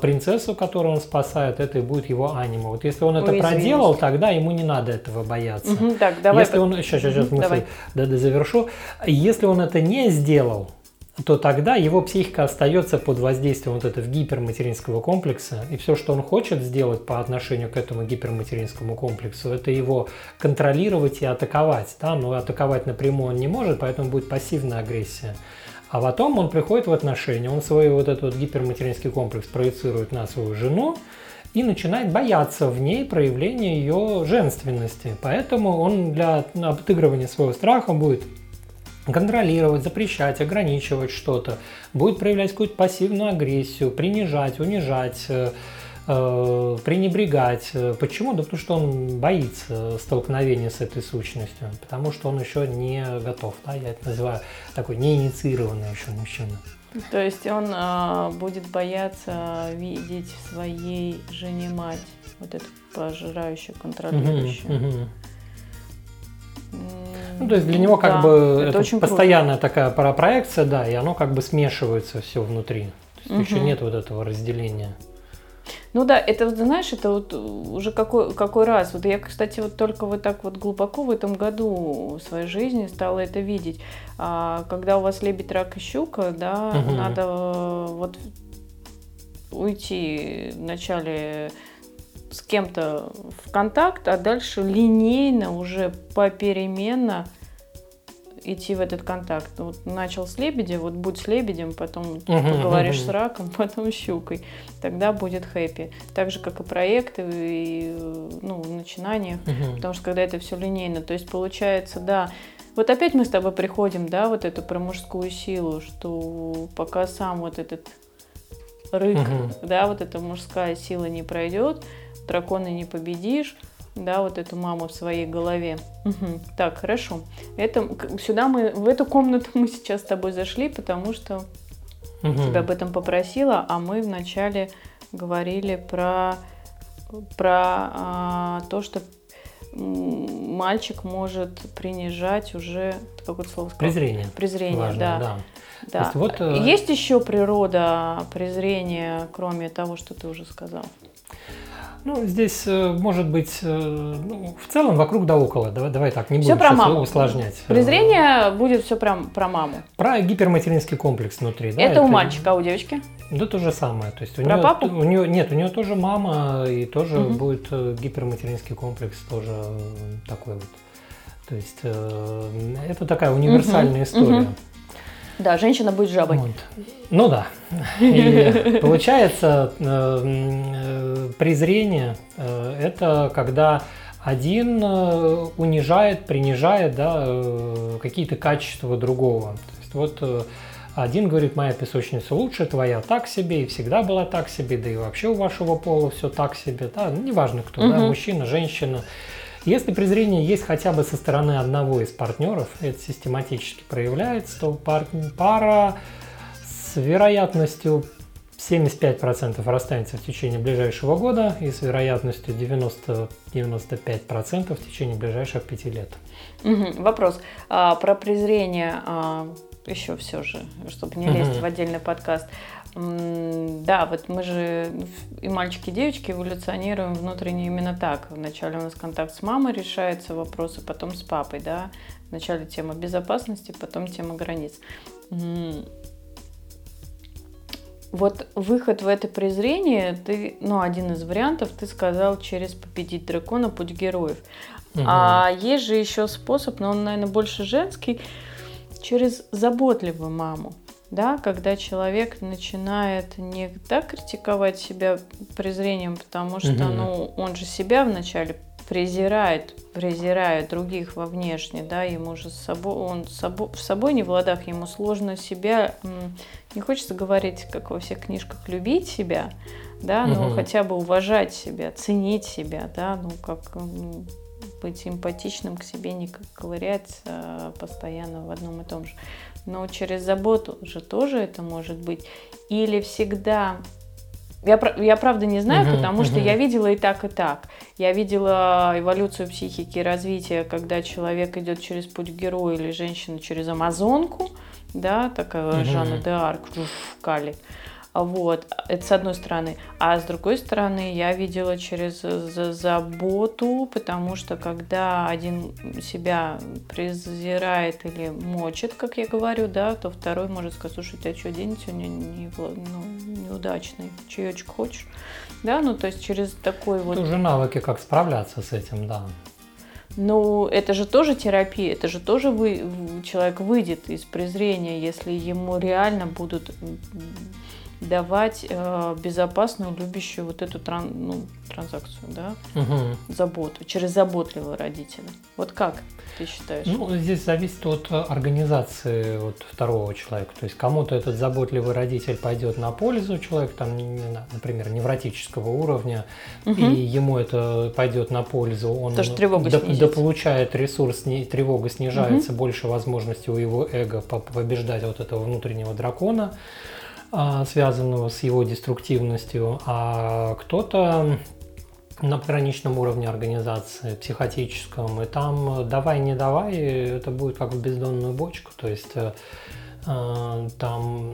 S1: принцессу, которую он спасает, это и будет его анима. Вот если он это Ой, проделал, тогда ему не надо этого бояться. Угу,
S2: так, давай.
S1: Если он, сейчас, сейчас, сейчас, мысль, да, да, завершу. Если он это не сделал, то тогда его психика остается под воздействием вот этого гиперматеринского комплекса, и все, что он хочет сделать по отношению к этому гиперматеринскому комплексу, это его контролировать и атаковать. Да? Но атаковать напрямую он не может, поэтому будет пассивная агрессия. А потом он приходит в отношения, он свой вот этот вот гиперматеринский комплекс проецирует на свою жену, и начинает бояться в ней проявления ее женственности. Поэтому он для обыгрывания своего страха будет контролировать, запрещать, ограничивать что-то, будет проявлять какую-то пассивную агрессию, принижать, унижать, э, э, пренебрегать. Почему? Да потому что он боится столкновения с этой сущностью, потому что он еще не готов. Да? Я это называю такой неинициированный еще мужчина.
S2: То есть он э, будет бояться видеть в своей жене мать, вот эту пожирающую, контролирующую. Uh-huh, uh-huh.
S1: Ну, то есть для него как да, бы это, это очень постоянная круто. такая проекция, да, и оно как бы смешивается все внутри. То есть угу. еще нет вот этого разделения.
S2: Ну да, это, знаешь, это вот уже какой, какой раз. Вот я, кстати, вот только вот так вот глубоко в этом году в своей жизни стала это видеть. А, когда у вас лебедь, рак и щука, да, угу. надо вот уйти вначале с кем-то в контакт, а дальше линейно уже попеременно идти в этот контакт. Вот начал с лебедя, вот будь с лебедем, потом uh-huh, поговоришь uh-huh. с раком, <laughs> потом с щукой. Тогда будет хэппи. Так же, как и проекты, и ну, начинания. Uh-huh. Потому что когда это все линейно. То есть получается, да, Вот опять мы с тобой приходим, да, вот эту про мужскую силу, что пока сам вот этот рык, угу. да, вот эта мужская сила не пройдет, дракона не победишь, да, вот эту маму в своей голове. Угу. Так, хорошо. Это, сюда мы, в эту комнату мы сейчас с тобой зашли, потому что угу. тебя об этом попросила, а мы вначале говорили про, про а, то, что мальчик может принижать уже какое-то слово
S1: сказал? Презрение.
S2: Презрение, Важно, да. да. Да. Есть, вот, э, Есть еще природа презрения, кроме того, что ты уже сказал?
S1: Ну, здесь э, может быть, э, ну, в целом вокруг да около. Давай, давай так, не будем все про маму. усложнять.
S2: Презрение будет все прям про маму.
S1: Про гиперматеринский комплекс внутри.
S2: Да? Это, это у мальчика, а у девочки?
S1: Да то же самое. То есть у
S2: про
S1: нее,
S2: папу?
S1: У нее, нет, у нее тоже мама, и тоже угу. будет гиперматеринский комплекс тоже такой вот. То есть это такая универсальная угу. история. Угу.
S2: Да, женщина будет жабой. Вот.
S1: Ну да. И получается, э, э, презрение э, это когда один унижает, принижает да, какие-то качества другого. То есть вот один говорит, моя песочница лучше, твоя так себе, и всегда была так себе, да и вообще у вашего пола все так себе, да, неважно кто, угу. да, мужчина, женщина. Если презрение есть хотя бы со стороны одного из партнеров, это систематически проявляется, то пар, пара с вероятностью 75% расстанется в течение ближайшего года и с вероятностью 90-95% в течение ближайших 5 лет.
S2: Угу. Вопрос. А, про презрение а, еще все же, чтобы не лезть угу. в отдельный подкаст. Да, вот мы же и мальчики, и девочки эволюционируем внутренне именно так. Вначале у нас контакт с мамой решается вопросы, потом с папой, да. Вначале тема безопасности, потом тема границ. Вот выход в это презрение, ты, ну, один из вариантов, ты сказал через победить дракона путь героев. Угу. А есть же еще способ, но он, наверное, больше женский, через заботливую маму да, когда человек начинает не так критиковать себя презрением, потому что, угу. ну, он же себя вначале презирает, презирает других во внешне, да, ему же с собой, он с собой, в собой не в ладах, ему сложно себя, не хочется говорить, как во всех книжках, любить себя, да, но угу. хотя бы уважать себя, ценить себя, да, ну, как быть эмпатичным к себе, не ковырять а постоянно в одном и том же но через заботу же тоже это может быть. Или всегда я, я правда не знаю, uh-huh, потому uh-huh. что я видела и так, и так. Я видела эволюцию психики и развития, когда человек идет через путь героя или женщина через Амазонку, да, такая uh-huh. Жанна де Арк в Кали. Вот, это с одной стороны. А с другой стороны, я видела через заботу, потому что когда один себя презирает или мочит, как я говорю, да, то второй может сказать, слушай, ты что, день сегодня не, ну, неудачный, чаечек хочешь? Да, ну то есть через такой вот...
S1: Это уже навыки, как справляться с этим, да.
S2: Ну, это же тоже терапия, это же тоже вы, человек выйдет из презрения, если ему реально будут давать э, безопасную, любящую вот эту тран, ну, транзакцию, да, угу. заботу, через заботливого родителя. Вот как ты считаешь?
S1: Ну, здесь зависит от организации вот второго человека. То есть кому-то этот заботливый родитель пойдет на пользу человека, там, например, невротического уровня, угу. и ему это пойдет на пользу, он
S2: Тоже тревога до,
S1: дополучает ресурс, тревога снижается, угу. больше возможностей у его эго побеждать вот этого внутреннего дракона. А, связанного с его деструктивностью, а кто-то на пограничном уровне организации, психотическом, и там давай, не давай, это будет как в бездонную бочку, то есть э, там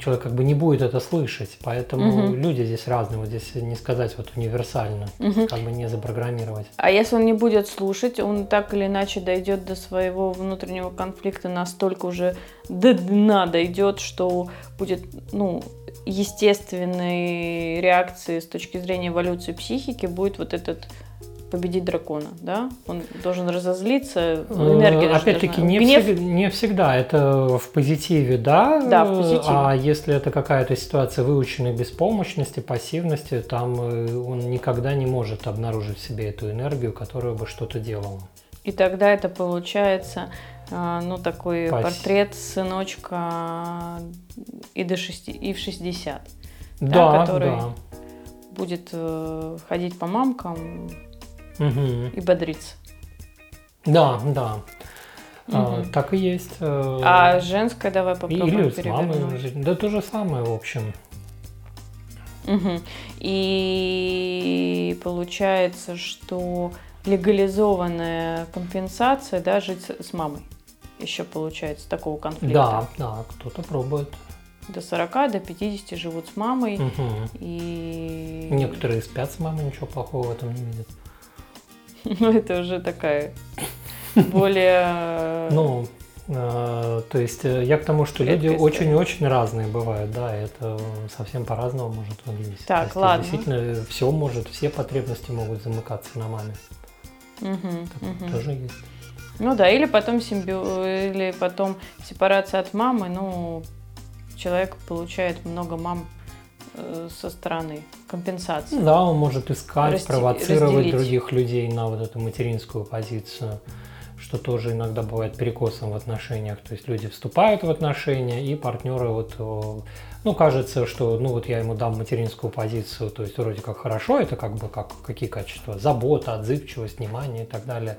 S1: человек как бы не будет это слышать, поэтому угу. люди здесь разные, вот здесь не сказать вот универсально, угу. как бы не запрограммировать.
S2: А если он не будет слушать, он так или иначе дойдет до своего внутреннего конфликта настолько уже до дна дойдет, что будет, ну, естественной реакцией с точки зрения эволюции психики будет вот этот победить дракона, да? Он должен разозлиться,
S1: ну, энергия Опять-таки, не, Гнев... всег... не всегда. Это в позитиве, да?
S2: Да, в позитиве.
S1: А если это какая-то ситуация выученной беспомощности, пассивности, там э, он никогда не может обнаружить в себе эту энергию, которая бы что-то делала.
S2: И тогда это получается а, ну, такой
S1: Пась.
S2: портрет сыночка и, до 6, и в 60.
S1: Да,
S2: который
S1: да.
S2: Будет э, ходить по мамкам
S1: Мгм.
S2: и бодриться.
S1: Да, да. А,
S2: Мгм.
S1: так и есть. э,
S2: А женское давай попробуем
S1: Или с мамой жить. Да то же самое, в общем.
S2: Мгм. И получается, что легализованная компенсация, да, жить с мамой. Еще получается такого конфликта.
S1: Да, да, кто-то пробует.
S2: До 40, до 50 живут с мамой.
S1: Мгм.
S2: И...
S1: Некоторые спят с мамой, ничего плохого в этом не видят. <laughs>
S2: Ну, это уже такая более...
S1: Ну, э, то есть э, я к тому, что люди очень-очень разные бывают, да, это совсем по-разному может выглядеть.
S2: Так,
S1: есть,
S2: ладно.
S1: Действительно, все может, все потребности могут замыкаться на маме. Такое
S2: мгм.
S1: тоже есть.
S2: Ну да, или потом симбио... или потом сепарация от мамы, ну, человек получает много мам э, со стороны компенсации.
S1: Да, он может искать,
S2: Расти-
S1: провоцировать
S2: разделить.
S1: других людей на вот эту материнскую позицию, что тоже иногда бывает перекосом в отношениях. То есть люди вступают в отношения, и партнеры вот, э, ну, кажется, что, ну, вот я ему дам материнскую позицию, то есть вроде как хорошо, это как бы как, какие качества? Забота, отзывчивость, внимание и так далее.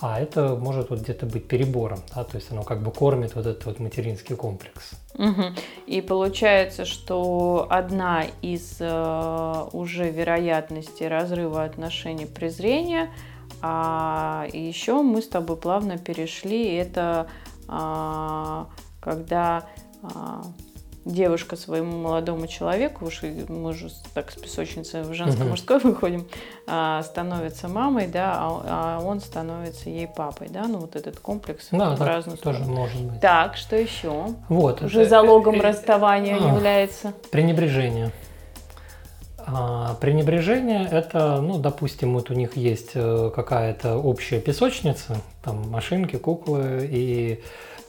S1: А это может вот где-то быть перебором, да, то есть оно как бы кормит вот этот вот материнский комплекс.
S2: Мгм. И получается, что одна из э, уже вероятностей разрыва отношений презрения, а еще мы с тобой плавно перешли, это а, когда а, девушка своему молодому человеку, уж мы уже с- так с песочницы в женско-мужской <laughs> выходим, а, становится мамой, да, а, а он становится ей папой, да, ну вот этот комплекс
S1: Да,
S2: в разную
S1: тоже
S2: сторону.
S1: может быть.
S2: Так, что еще?
S1: Вот,
S2: Уже
S1: это-
S2: залогом
S1: э,
S2: расставания
S1: а.
S2: является.
S1: Пренебрежение. А, пренебрежение это, ну, допустим, вот у них есть э, какая-то общая песочница, там машинки, куклы, и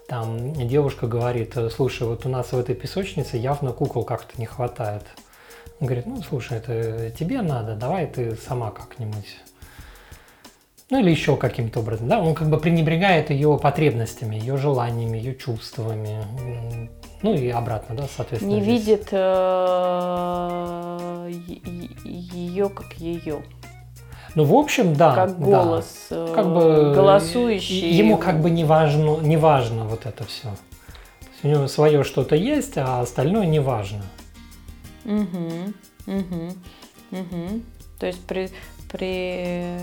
S1: там девушка говорит, э, слушай, вот у нас в этой песочнице явно кукол как-то не хватает. Он говорит, ну, слушай, это тебе надо, давай ты сама как-нибудь. Ну или еще каким-то образом, да, он как бы пренебрегает ее потребностями, ее желаниями, ее чувствами, ну и обратно, да, соответственно.
S2: Не
S1: здесь.
S2: видит ее как ее,
S1: Ну, в общем, да.
S2: как
S1: да.
S2: голос, э,
S1: Как бы
S2: голосующий.
S1: Ему как бы не важно, не важно вот это все. у него свое что-то есть, а остальное не важно.
S2: Мгм, мгм, мгм. То есть при, при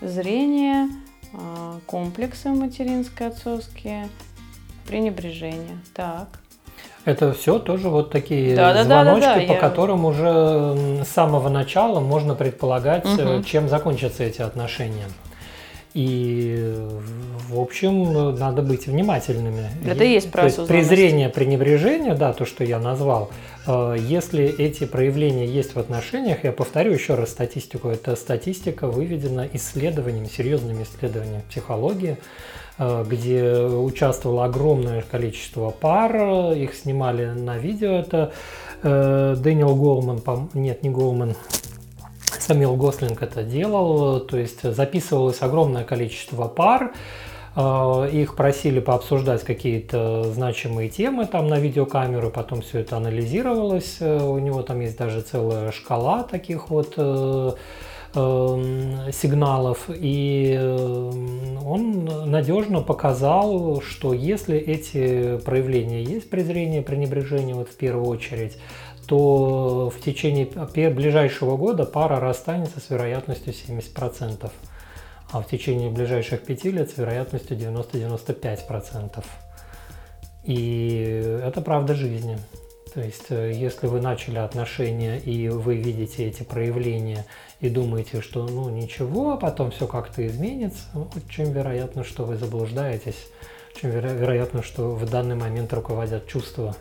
S2: зрении а, комплексы материнские, отцовские, пренебрежение. Так.
S1: Это все тоже вот такие
S2: Да-да-да-да-да,
S1: звоночки, по
S2: я-
S1: которым уже с самого начала можно предполагать,
S2: Мгм.
S1: чем закончатся эти отношения. И, в общем, надо быть внимательными.
S2: Это и есть про
S1: есть презрение, пренебрежение, да, то, что я назвал, э, если эти проявления есть в отношениях, я повторю еще раз статистику, это статистика выведена исследованиями, серьезными исследованиями психологии, где участвовало огромное количество пар, э, их снимали на видео, это э, Дэниел Голман, нет, не Голман, Самил Гослинг это делал, то есть записывалось огромное количество пар, э, их просили пообсуждать какие-то значимые темы там на видеокамеру, потом все это анализировалось, э, у него там есть даже целая шкала таких вот э, э, сигналов, и э, он надежно показал, что если эти проявления есть презрение, пренебрежение вот в первую очередь, то в течение ближайшего года пара расстанется с вероятностью 70%, а в течение ближайших пяти лет с вероятностью 90-95%. И это правда жизни. То есть, э, если вы начали отношения и вы видите эти проявления и думаете, что ну ничего, а потом все как-то изменится, ну, очень вероятно, что вы заблуждаетесь, очень веро- вероятно, что в данный момент руководят чувства.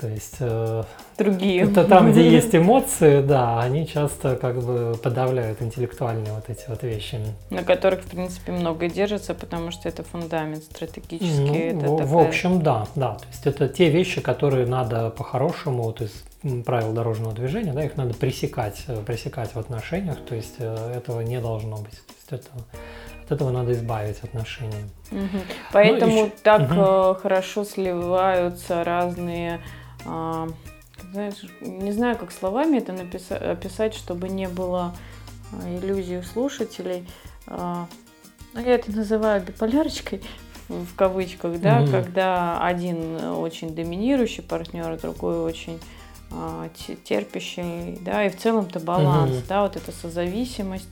S1: То есть э,
S2: Другие.
S1: это там, где <laughs> есть эмоции, да, они часто как бы подавляют интеллектуальные вот эти вот вещи.
S2: На которых, в принципе, много держится, потому что это фундамент стратегический.
S1: Ну,
S2: это
S1: в, в
S2: такая-
S1: общем, да, да. То есть это те вещи, которые надо по-хорошему, из м, правил дорожного движения, да, их надо пресекать, э, пресекать в отношениях. То есть э, этого не должно быть. То есть это от этого надо избавить отношения.
S2: Угу. Поэтому ну, еще... так угу. хорошо сливаются разные а, знаешь, не знаю, как словами это написать, описать, чтобы не было а, иллюзий у слушателей. А, ну, я это называю биполярочкой в кавычках, да, mm-hmm. когда один очень доминирующий партнер, другой очень а, терпящий, да, и в целом-то баланс, mm-hmm. да, вот эта созависимость.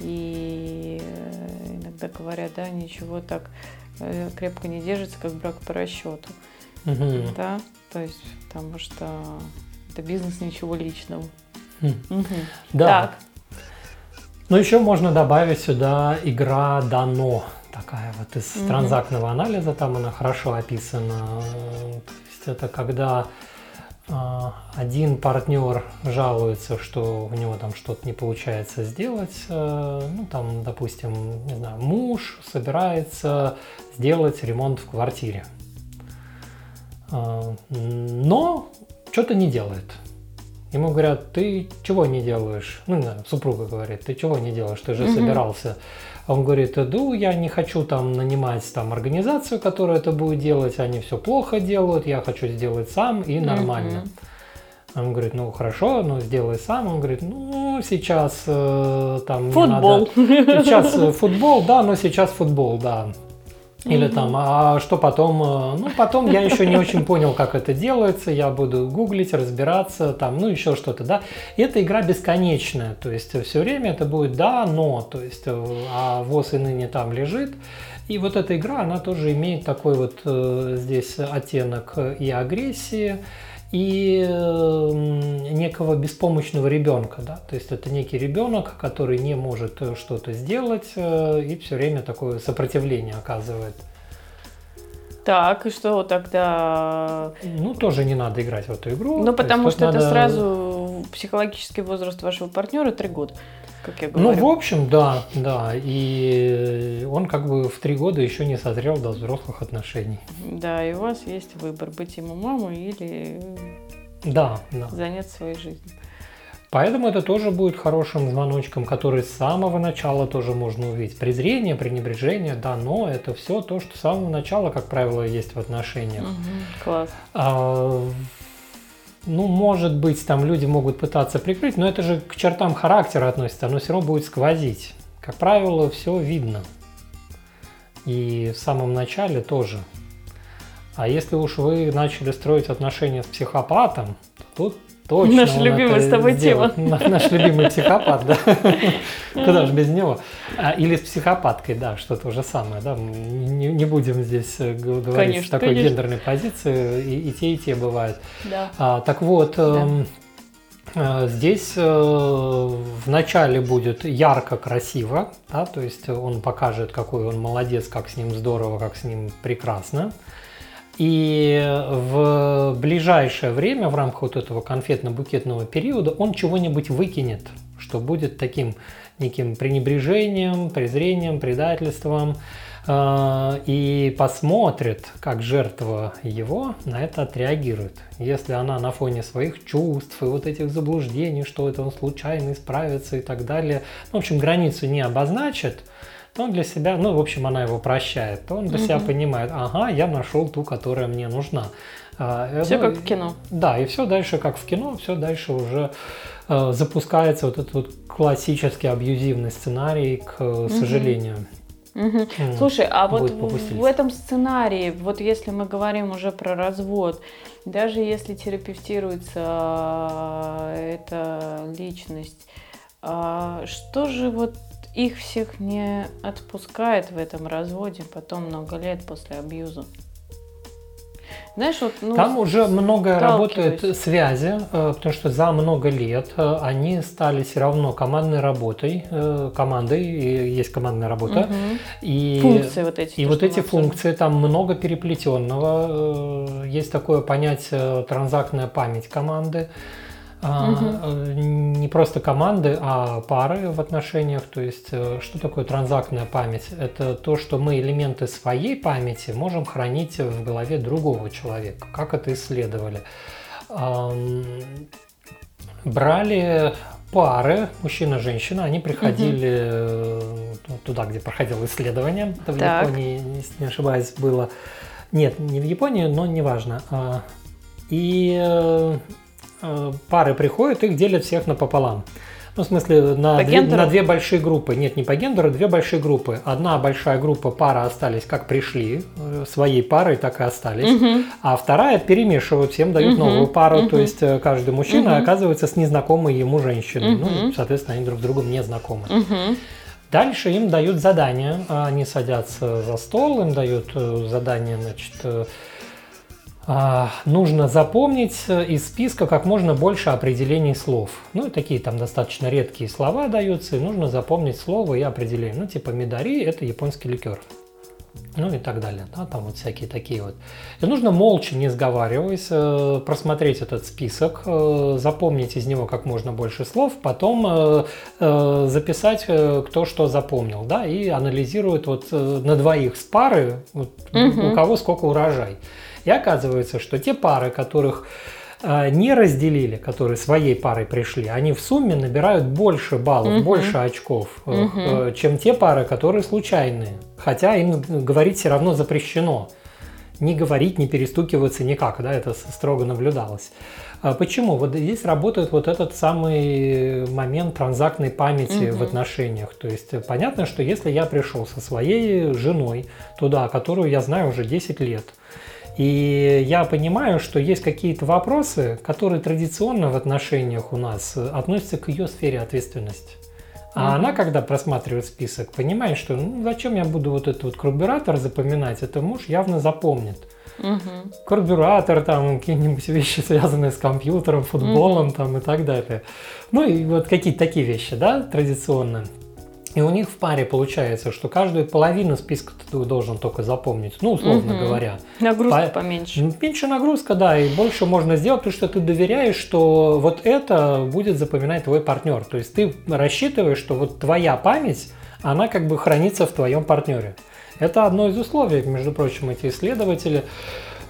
S2: И э, иногда говорят, да, ничего так э, крепко не держится, как брак по расчету. Mm-hmm. Да, то есть, потому что это бизнес ничего личного.
S1: Угу. Да. Так. Ну, еще можно добавить сюда игра дано. Такая вот из угу. транзактного анализа, там она хорошо описана. То есть это когда один партнер жалуется, что у него там что-то не получается сделать, э, ну там, допустим, не знаю, муж собирается сделать ремонт в квартире, а, но что-то не делает. Ему говорят, ты чего не делаешь? Ну, не супруга говорит, ты чего не делаешь, ты же угу. собирался. Он говорит, ну, я не хочу там нанимать там организацию, которая это будет делать, они все плохо делают, я хочу сделать сам и нормально. Угу. Он говорит, ну хорошо, ну сделай сам. Он говорит, ну сейчас э, там
S2: футбол.
S1: Надо... Сейчас э, футбол, да, но сейчас футбол, да. Или там, а что потом? Э, ну, потом я еще не очень понял, как это делается, я буду гуглить, разбираться, там, ну, еще что-то, да. И эта игра бесконечная, то есть все время это будет да, но, то есть, э, а ВОЗ и ныне там лежит. И вот эта игра, она тоже имеет такой вот э, здесь оттенок и агрессии, и некого беспомощного ребенка, да, то есть это некий ребенок, который не может э, что-то сделать э, и все время такое сопротивление оказывает.
S2: Так, и что тогда?
S1: Ну, тоже не надо играть в эту игру.
S2: Ну, потому что это надо... сразу психологический возраст вашего партнера три года как я говорю.
S1: Ну, в общем, да, да. И он как бы в три года еще не созрел до взрослых отношений.
S2: Да, и у вас есть выбор, быть ему мамой или
S1: да, да.
S2: заняться своей жизнью.
S1: Поэтому это тоже будет хорошим звоночком, который с самого начала тоже можно увидеть. Презрение, пренебрежение, да, но это все то, что с самого начала, как правило, есть в отношениях. Угу,
S2: класс.
S1: А, ну, может быть, там люди могут пытаться прикрыть, но это же к чертам характера относится, оно все равно будет сквозить. Как правило, все видно. И в самом начале тоже. А если уж вы начали строить отношения с психопатом, то тут Точно.
S2: Наша любимая с тобой тема.
S1: Наш любимый психопат, да. <laughs> Куда же без него? А, или с психопаткой, да, что то же самое, да. Не, не будем здесь э, говорить конечно, с такой конечно. гендерной позиции, и, и те, и те бывают.
S2: Да.
S1: А, так вот, да. Эм, э, Здесь э, в начале будет ярко, красиво, да, то есть он покажет, какой он молодец, как с ним здорово, как с ним прекрасно. И в ближайшее время, в рамках вот этого конфетно-букетного периода, он чего-нибудь выкинет, что будет таким неким пренебрежением, презрением, предательством, э, и посмотрит, как жертва его на это отреагирует. Если она на фоне своих чувств и вот этих заблуждений, что это он случайно исправится и так далее, ну, в общем, границу не обозначит, он для себя, ну, в общем, она его прощает, то он для угу. себя понимает, ага, я нашел ту, которая мне нужна.
S2: А, все ну, как в кино.
S1: Да, и все дальше как в кино, все дальше уже э, запускается вот этот вот классический абьюзивный сценарий, к угу. сожалению.
S2: Угу. Слушай, а вот в, в этом сценарии, вот если мы говорим уже про развод, даже если терапевтируется э, эта личность, а что же вот их всех не отпускает в этом разводе потом много лет после абьюза.
S1: Знаешь, вот, ну, Там уже много работает связи, э, потому что за много лет э, они стали все равно командной работой, э, командой, и есть командная работа. Угу.
S2: И, функции вот эти.
S1: И вот эти функции, там много переплетенного. Есть такое понятие транзактная память команды угу. не просто команды, а пары в отношениях. То есть, э, что такое транзактная память? Это то, что мы элементы своей памяти можем хранить в голове другого человека. Как это исследовали? Брали пары, мужчина-женщина, они приходили угу. туда, где проходил исследование. Это в так. Японии, если не ошибаюсь, было. Нет, не в Японии, но неважно. А, и пары приходят, их делят всех напополам. Ну, в смысле, на, две, на две большие группы. Нет, не по гендеру, две большие группы. Одна большая группа, пара остались как пришли, э, своей парой так и остались. Угу. А вторая перемешивают, всем дают угу. новую пару. Угу. То есть каждый мужчина угу. оказывается с незнакомой ему женщиной. Угу. Ну, соответственно, они друг с другом не знакомы. Угу. Дальше им дают задание. Они садятся за стол, им дают задание, значит, нужно запомнить из списка как можно больше определений слов. Ну, такие там достаточно редкие слова даются, и нужно запомнить слово и определение. Ну, типа медари – это японский ликер. Ну и так далее. Да, там вот всякие такие вот. И нужно молча, не сговариваясь, э, просмотреть этот список, э, запомнить из него как можно больше слов, потом э, записать, кто что запомнил, да, и анализирует вот на двоих с пары, вот, угу. у кого сколько урожай. И оказывается, что те пары, которых а, не разделили, которые своей парой пришли, они в сумме набирают больше баллов, угу. больше очков, угу. чем те пары, которые случайные. Хотя им говорить все равно запрещено. Не говорить, не перестукиваться никак, да, это строго наблюдалось. А почему? Вот здесь работает вот этот самый момент транзактной памяти угу. в отношениях. То есть понятно, что если я пришел со своей женой туда, которую я знаю уже 10 лет, и я понимаю, что есть какие-то вопросы, которые традиционно в отношениях у нас относятся к ее сфере ответственности. А угу. она, когда просматривает список, понимает, что ну, зачем я буду вот этот вот карбюратор запоминать, это муж явно запомнит. Угу. Карбюратор, там какие-нибудь вещи, связанные с компьютером, футболом угу. там и так далее. Ну и вот какие-то такие вещи, да, традиционные. И у них в паре получается, что каждую половину списка ты должен только запомнить, ну, условно угу. говоря.
S2: Нагрузка По... поменьше.
S1: Меньше нагрузка, да, и больше можно сделать, потому что ты доверяешь, что вот это будет запоминать твой партнер. То есть ты рассчитываешь, что вот твоя память, она как бы хранится в твоем партнере. Это одно из условий, между прочим, эти исследователи.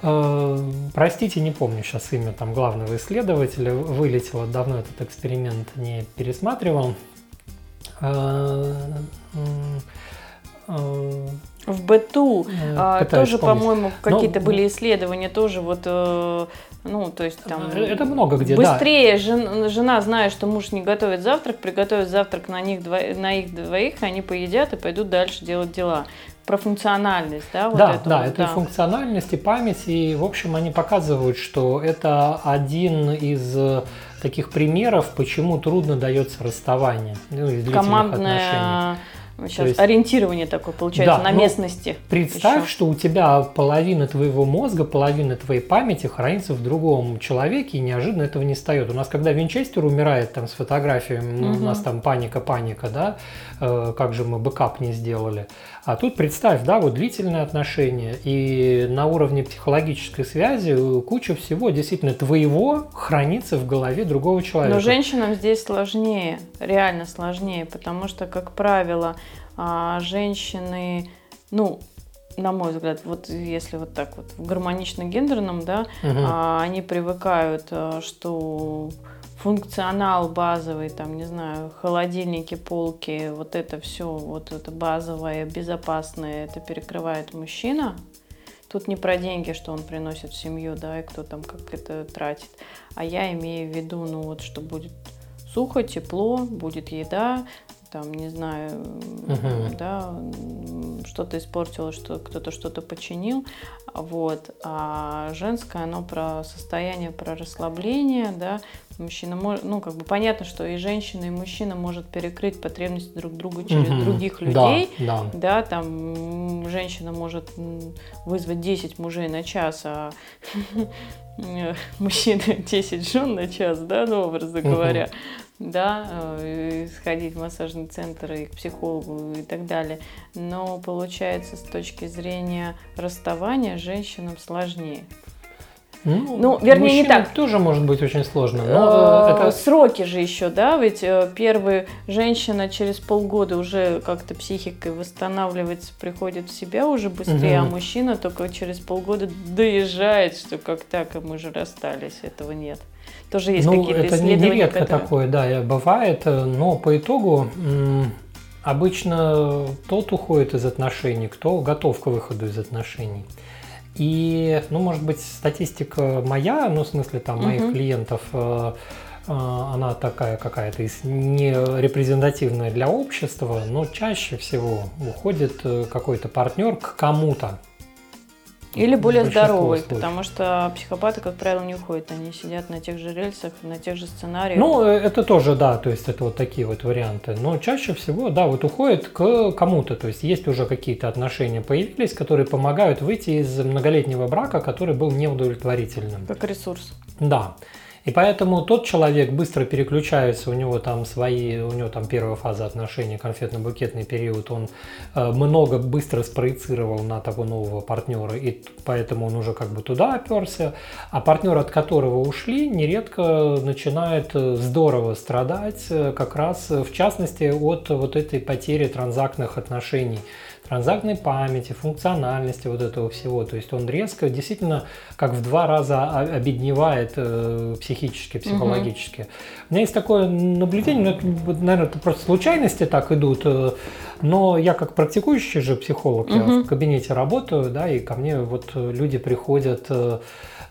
S1: Э, простите, не помню сейчас имя там главного исследователя, вылетело давно этот эксперимент не пересматривал.
S2: Э, в быту э, а, тоже, по-моему, какие-то Но... были исследования, тоже вот, э, ну, то есть там...
S1: Это много где,
S2: Быстрее да. жена, жена, зная, что муж не готовит завтрак, приготовит завтрак на, них, на их двоих, они поедят и пойдут дальше делать дела про функциональность, да?
S1: Вот да, эту, да, это да. функциональность и память, и, в общем, они показывают, что это один из таких примеров, почему трудно дается расставание ну, из
S2: Командная... отношений. Сейчас есть, ориентирование такое получается да, на ну, местности.
S1: Представь, еще. что у тебя половина твоего мозга, половина твоей памяти хранится в другом человеке, и неожиданно этого не стает. У нас, когда Винчестер умирает там с фотографиями, угу. у нас там паника, паника, да, э, как же мы бэкап не сделали. А тут представь, да, вот длительные отношения, и на уровне психологической связи куча всего действительно твоего хранится в голове другого человека.
S2: Но женщинам здесь сложнее, реально сложнее, потому что, как правило, а, женщины, ну, на мой взгляд, вот если вот так вот в гармонично-гендерном, да, угу. они привыкают, а, что функционал базовый, там, не знаю, холодильники, полки, вот это все, вот это базовое, безопасное, это перекрывает мужчина. Тут не про деньги, что он приносит в семью, да, и кто там как это тратит. А я имею в виду, ну вот, что будет сухо, тепло, будет еда, там, не знаю, uh-huh. да, что-то испортило, что кто-то что-то починил, вот. А женское, оно про состояние, про расслабление, да, мужчина может, ну, как бы понятно, что и женщина, и мужчина может перекрыть потребности друг друга через uh-huh. других людей, да, да. да, там женщина может вызвать 10 мужей на час, а <laughs> мужчина <laughs> 10 жен на час, да, ну, образно говоря да, э, сходить в массажный центр и к психологу и так далее. Но получается, с точки зрения расставания, женщинам сложнее.
S1: Ну, ну вернее, не так. тоже может быть очень сложно. Но
S2: э, это... Сроки же еще, да, ведь э, первая женщина через полгода уже как-то психикой восстанавливается, приходит в себя уже быстрее, угу. а мужчина только через полгода доезжает, что как так, а мы же расстались, этого нет. Тоже есть ну, какие-то
S1: это
S2: исследования.
S1: Это нередко которые... такое, да, бывает, но по итогу Обычно тот уходит из отношений, кто готов к выходу из отношений. И, ну, может быть, статистика моя, ну, в смысле, там, моих угу. клиентов, э, э, она такая какая-то не репрезентативная для общества, но чаще всего уходит э, какой-то партнер к кому-то.
S2: Или более здоровый, случаев. потому что психопаты, как правило, не уходят, они сидят на тех же рельсах, на тех же сценариях.
S1: Ну, это тоже, да, то есть это вот такие вот варианты. Но чаще всего, да, вот уходит к кому-то, то есть есть уже какие-то отношения появились, которые помогают выйти из многолетнего брака, который был неудовлетворительным.
S2: Как ресурс.
S1: Да. И поэтому тот человек быстро переключается, у него там свои, у него там первая фаза отношений, конфетно-букетный период, он э, много быстро спроецировал на того нового партнера, и поэтому он уже как бы туда оперся, а партнер, от которого ушли, нередко начинает э, здорово страдать, э, как раз в частности от вот этой потери транзактных отношений транзактной памяти, функциональности вот этого всего. То есть он резко, действительно, как в два раза обедневает э, психически, психологически. Угу. У меня есть такое наблюдение, ну, это, наверное, это просто случайности так идут, э, но я как практикующий же психолог, угу. я в кабинете работаю, да, и ко мне вот люди приходят э,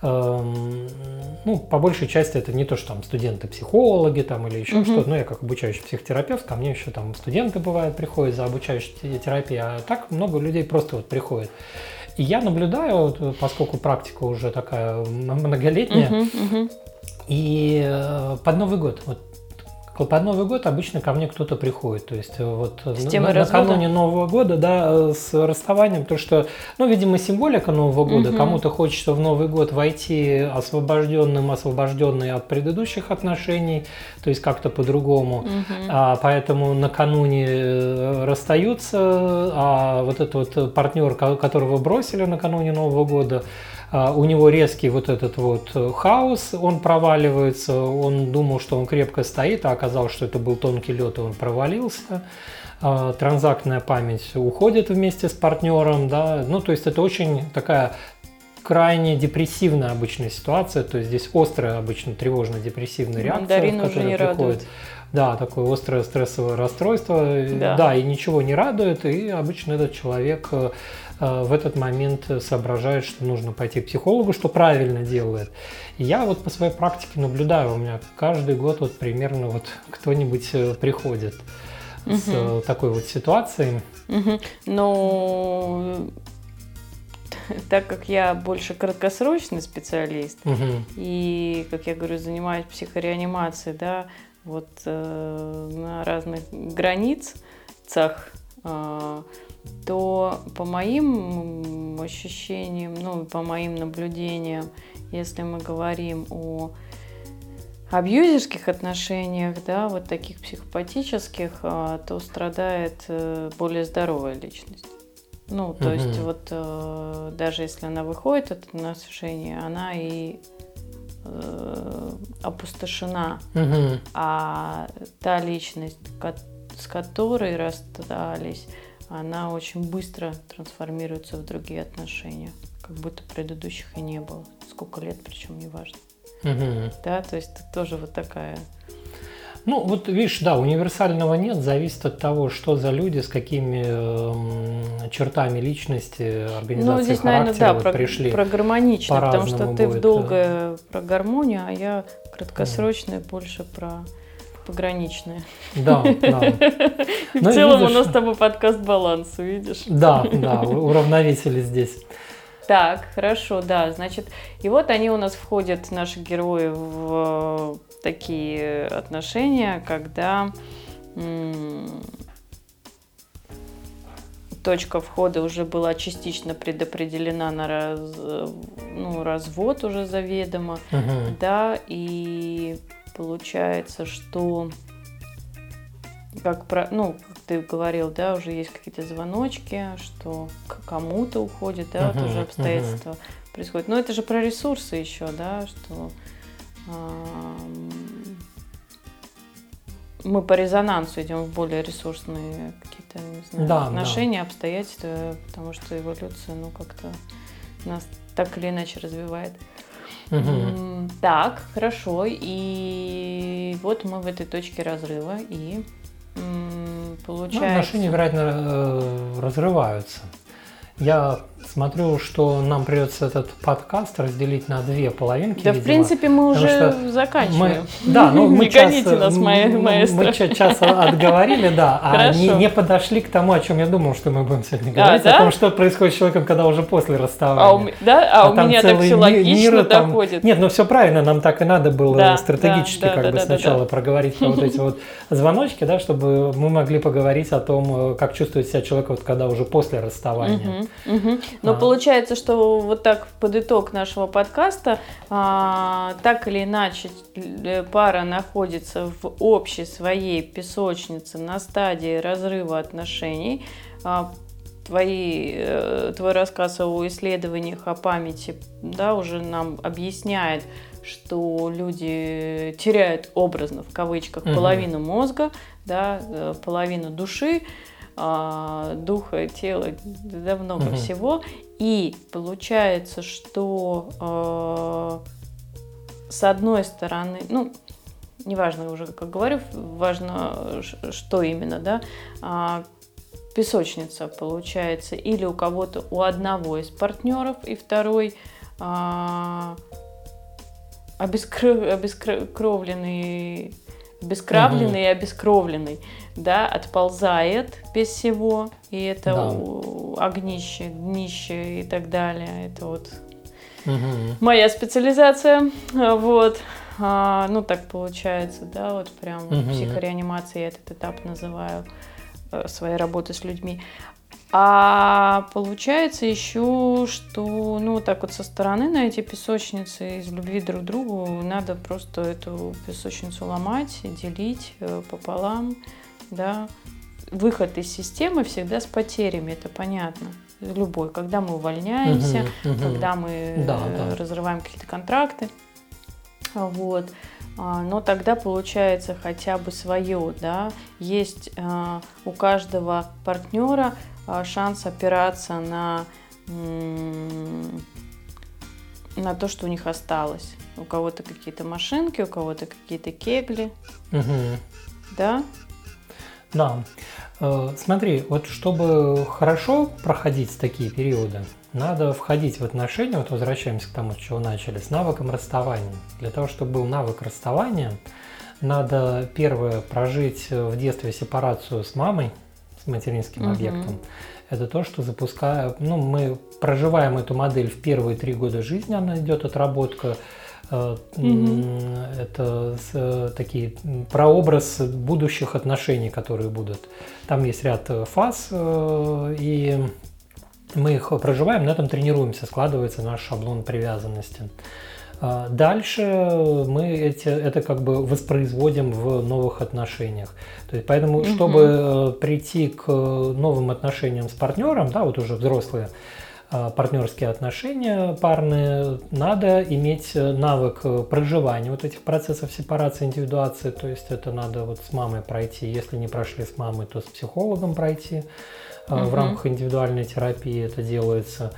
S1: ну, по большей части это не то, что там студенты-психологи там или еще угу. что-то, ну, я как обучающий психотерапевт, ко мне еще там студенты бывают, приходят за обучающей терапией, а так много людей просто вот приходят. И я наблюдаю, вот, поскольку практика уже такая многолетняя, угу, угу. и э, под Новый год, вот под Новый год обычно ко мне кто-то приходит. То есть э, вот с на, накануне Нового года, да, с расставанием, потому что, ну, видимо, символика Нового года. Угу. Кому-то хочется в Новый год войти освобожденным, освобожденный от предыдущих отношений, то есть как-то по-другому. Угу. А, поэтому накануне э, расстаются, а вот этот вот партнер, которого бросили накануне Нового года, у него резкий вот этот вот э, хаос, он проваливается, он думал, что он крепко стоит, а оказалось, что это был тонкий лед, и он провалился. А, транзактная память уходит вместе с партнером, да, ну то есть это очень такая крайне депрессивная обычная ситуация, то есть здесь острая обычно тревожно-депрессивная реакция,
S2: Мандарин которая уже не приходит. Радует.
S1: Да, такое острое стрессовое расстройство, да. да, и ничего не радует, и обычно этот человек Э, в этот момент соображает, что нужно пойти к психологу, что правильно делает. Я вот по своей практике наблюдаю, у меня каждый год вот примерно вот кто-нибудь э, приходит угу. с э, такой вот ситуацией.
S2: Угу. Но так как я больше краткосрочный специалист, угу. и, как я говорю, занимаюсь психореанимацией, да, вот э, на разных границах, э, то по моим ощущениям, ну, по моим наблюдениям, если мы говорим о абьюзерских отношениях, да, вот таких психопатических, а, то страдает э, более здоровая личность. Ну, то угу. есть вот э, даже если она выходит от отношений, она и э, опустошена. Угу. А та личность, с которой расстались, она очень быстро трансформируется в другие отношения, как будто предыдущих и не было. Сколько лет, причем неважно. Угу. Да, то есть это тоже вот такая
S1: ну, вот видишь, да, универсального нет, зависит от того, что за люди, с какими э, чертами личности, организации ну, здесь, характера наверное, да, вот про, пришли.
S2: Про гармонично, потому что ты будет, в долгое про гармонию, а я краткосрочная больше про пограничные.
S1: Да, да. <laughs>
S2: В ну, целом у нас с тобой подкаст баланс, видишь?
S1: Да, да, уравновесили здесь.
S2: Так, хорошо, да, значит, и вот они у нас входят, наши герои, в такие отношения, когда точка входа уже была частично предопределена на раз, ну, развод уже заведомо, угу. да, и получается, что как про, ну, как ты говорил, да, уже есть какие-то звоночки, что к кому-то уходит, да, uh-huh, вот уже обстоятельства uh-huh. происходят. Но это же про ресурсы еще, да, что мы по резонансу идем в более ресурсные какие-то не знаю, да, отношения, да. обстоятельства, потому что эволюция, ну, как-то нас так или иначе развивает. Угу. Так, хорошо. И вот мы в этой точке разрыва. И получается...
S1: Ну, отношения, вероятно, э, разрываются. Я смотрю, что нам придется этот подкаст разделить на две половинки.
S2: Да,
S1: видимо,
S2: в принципе, мы уже заканчиваем.
S1: Мы, да, ну <laughs> мы
S2: не
S1: час,
S2: гоните нас, маэстро.
S1: Мы час отговорили, да, а не, не подошли к тому, о чем я думал, что мы будем сегодня
S2: А,
S1: говорить,
S2: да?
S1: о том, что происходит с человеком, когда уже после расставания.
S2: А у, да? а у
S1: там
S2: меня так все логично
S1: мир, там-
S2: доходит.
S1: Нет, ну все правильно, нам так и надо было
S2: Да,
S1: стратегически
S2: да,
S1: как
S2: да,
S1: бы
S2: да,
S1: сначала
S2: да.
S1: проговорить про вот эти вот звоночки, да, чтобы мы могли поговорить о том, э, как чувствует себя человек, вот когда уже после расставания.
S2: Мгм, мгм. Но
S1: А.
S2: получается, что вот так под итог нашего подкаста, а, так или иначе э, пара находится в общей своей песочнице на стадии разрыва отношений. А, Твои, э, твой рассказ о исследованиях о памяти да, уже нам объясняет, что люди теряют образно, в кавычках, половину мозга, да, э, половину души, а, духа, тела, да много
S1: Мгм.
S2: всего. И получается, что э, с одной стороны, ну, неважно уже, как говорю, важно, что именно, да, а, песочница получается или у кого-то, у одного из партнеров, и второй а, обескры- обескровленный, обескравленный и обескровленный, да, отползает без всего, и это
S1: Да.
S2: у- огнище, днище и так далее. Это вот
S1: Мгм.
S2: моя специализация, вот. А, ну, так получается, да, вот прям
S1: Мгм.
S2: психореанимация, я этот этап называю э, своей работы с людьми. А получается еще, что, ну, так вот со стороны на эти песочницы из любви друг к другу надо просто эту песочницу ломать, делить э, пополам, да. Выход из системы всегда с потерями, это понятно. Любой, когда мы увольняемся,
S1: Мгм, мгм.
S2: когда мы
S1: Да,
S2: э,
S1: да.
S2: разрываем какие-то контракты. Вот. А, Но тогда получается хотя бы свое, да. Есть а, у каждого партнера шанс опираться на, на то, что у них осталось. У кого-то какие-то машинки, у кого-то какие-то кегли,
S1: Мгм.
S2: да?
S1: Да. Э, Смотри, вот чтобы хорошо проходить такие периоды, надо входить в отношения, вот возвращаемся к тому, с чего начали, с навыком расставания. Для того, чтобы был навык расставания, надо первое прожить в детстве сепарацию с мамой, материнским
S2: Мгм.
S1: объектом. Это то, что запуская, ну, мы проживаем эту модель в первые три года жизни, она идет отработка. М, Это с- э, такие прообраз будущих отношений, которые будут. Там есть ряд э, фаз, и мы их проживаем, на этом тренируемся, складывается наш шаблон привязанности. А Дальше мы эти, это как бы воспроизводим в новых отношениях. То есть, поэтому,
S2: Мгм.
S1: чтобы э, прийти к э, новым отношениям с партнером, да, вот уже взрослые а, партнерские отношения парные, надо иметь э, навык проживания вот этих процессов сепарации, индивидуации. То есть это надо вот с мамой пройти. Если не прошли с мамой, то с психологом пройти. А, В рамках индивидуальной терапии это делается.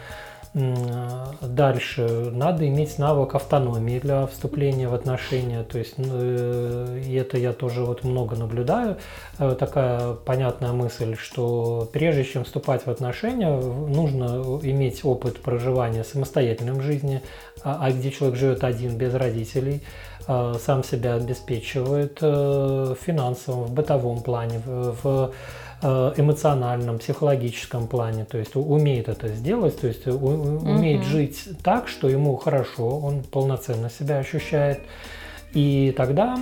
S1: Дальше надо иметь навык автономии для вступления в отношения. То есть, ну, э, и это я тоже вот много наблюдаю. Э, Такая понятная мысль, что прежде чем вступать в отношения, нужно иметь опыт проживания самостоятельным в жизни, а а где человек живет один, без родителей, э, сам себя обеспечивает в финансовом, в бытовом плане, в, эмоциональном, психологическом плане, то есть умеет это сделать, то есть умеет
S2: Мгм.
S1: жить так, что ему хорошо, он полноценно себя ощущает, и тогда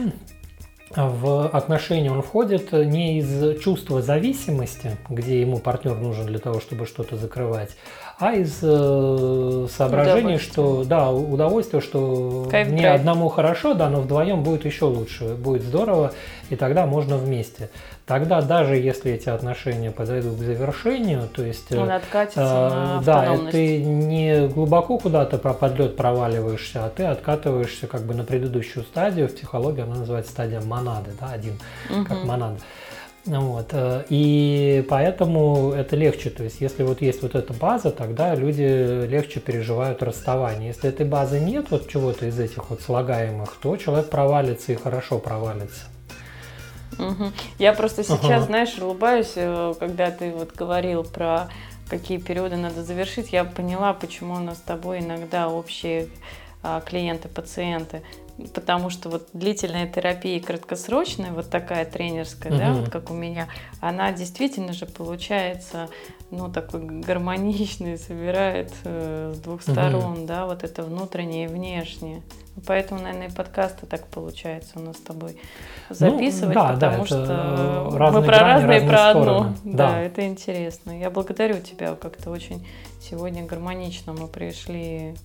S1: в отношения он входит не из чувства зависимости, где ему партнер нужен для того, чтобы что-то закрывать, а из э,
S2: Удовольствие.
S1: что да, удовольствие, что
S2: Кайф
S1: мне
S2: драйв.
S1: одному хорошо, да, но вдвоем будет еще лучше, будет здорово, и тогда можно вместе. Тогда даже если эти отношения подойдут к завершению, то есть э,
S2: Он откатится
S1: Э,
S2: на
S1: Да,
S2: автономность.
S1: ты не глубоко куда-то про подлет проваливаешься, а ты откатываешься как бы на предыдущую стадию. В психологии она называется стадия монады, да, один, как
S2: Мгм.
S1: монада. Вот. э, И поэтому это легче. То есть, если вот есть вот эта база, тогда люди легче переживают расставание. Если этой базы нет, вот чего-то из этих вот слагаемых, то человек провалится и хорошо провалится.
S2: Угу. Я просто сейчас, ага. знаешь, улыбаюсь, э, когда ты вот говорил про какие периоды надо завершить, я поняла, почему у нас с тобой иногда общие а, клиенты, пациенты потому что вот длительная терапия краткосрочная, вот такая тренерская, угу. да, вот как у меня, она действительно же получается, ну, такой гармоничный, собирает э, с двух сторон, угу. да, вот это внутреннее и внешнее. Поэтому, наверное, и подкасты так получается у нас с тобой ну, записывать, ну, да,
S1: потому
S2: да, что
S1: мы
S2: про
S1: грани,
S2: разные, про
S1: одно.
S2: Да. да, это интересно. Я благодарю тебя, как-то очень сегодня гармонично мы пришли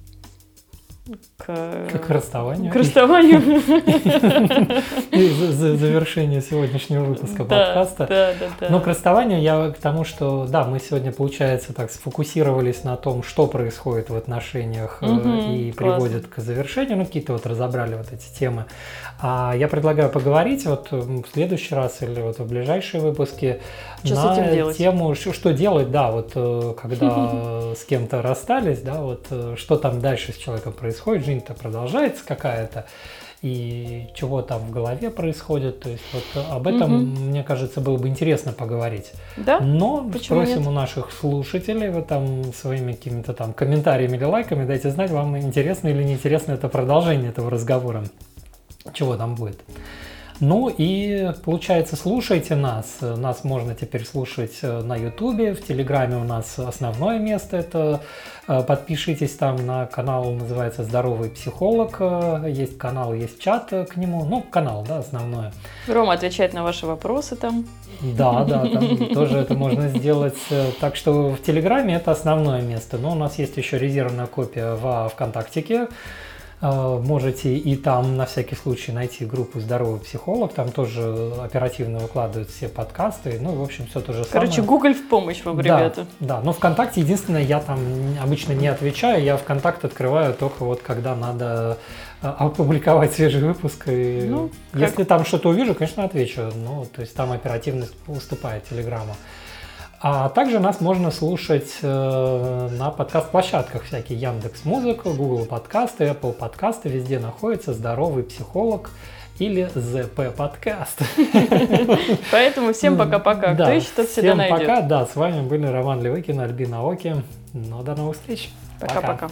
S1: к, к расставанию.
S2: К расставанию. <laughs>
S1: И завершение сегодняшнего выпуска подкаста.
S2: Да, да, да.
S1: Но к расставанию я к тому, что да, мы сегодня, получается, так сфокусировались на том, что происходит в отношениях э, и приводит к завершению. Ну, какие-то вот разобрали вот эти темы. А я предлагаю поговорить вот в следующий раз или вот в ближайшие выпуски
S2: что
S1: на тему, что, делать, да, вот э, когда <laughs> с кем-то расстались, да, вот э, что там дальше с человеком происходит, жизнь-то продолжается какая-то, и чего там в голове происходит. То есть вот об этом, угу. мне кажется, было бы интересно поговорить.
S2: Да?
S1: Но
S2: Почему
S1: спросим
S2: нет?
S1: у наших слушателей, вы там своими какими-то там комментариями или лайками дайте знать, вам интересно или неинтересно это продолжение этого разговора чего там будет. Ну и получается, слушайте нас. Нас можно теперь слушать э, на Ютубе, в Телеграме у нас основное место. Это подпишитесь там на канал, называется «Здоровый психолог». Э, есть канал, есть чат к нему. Ну, канал, да, основное.
S2: Рома отвечает на ваши вопросы там.
S1: Да, да, там <laughs> тоже это можно сделать. Так что в Телеграме это основное место. Но у нас есть еще резервная копия во ВКонтактике. А, можете и там на всякий случай найти группу «Здоровый психолог», там тоже оперативно выкладывают все подкасты, ну, в общем, все то же
S2: самое. Короче, Google в помощь вам, ребята.
S1: Да, да, но ВКонтакте единственное, я там обычно не отвечаю, я ВКонтакт открываю только вот когда надо а, опубликовать свежий выпуск. И ну, если как... там что-то увижу, конечно, отвечу. Ну, то есть там оперативность уступает Телеграму. А также нас можно слушать э, на подкаст-площадках всякие Яндекс Музыка, Google подкасты, Apple подкасты, везде находится здоровый психолог или ЗП подкаст. <laughs>
S2: Поэтому всем пока-пока. Кто ищет, тот всегда найдет.
S1: Всем пока. Да, с вами были Роман Левыкин, Альбина Оки. Ну, до новых встреч.
S2: Пока-пока.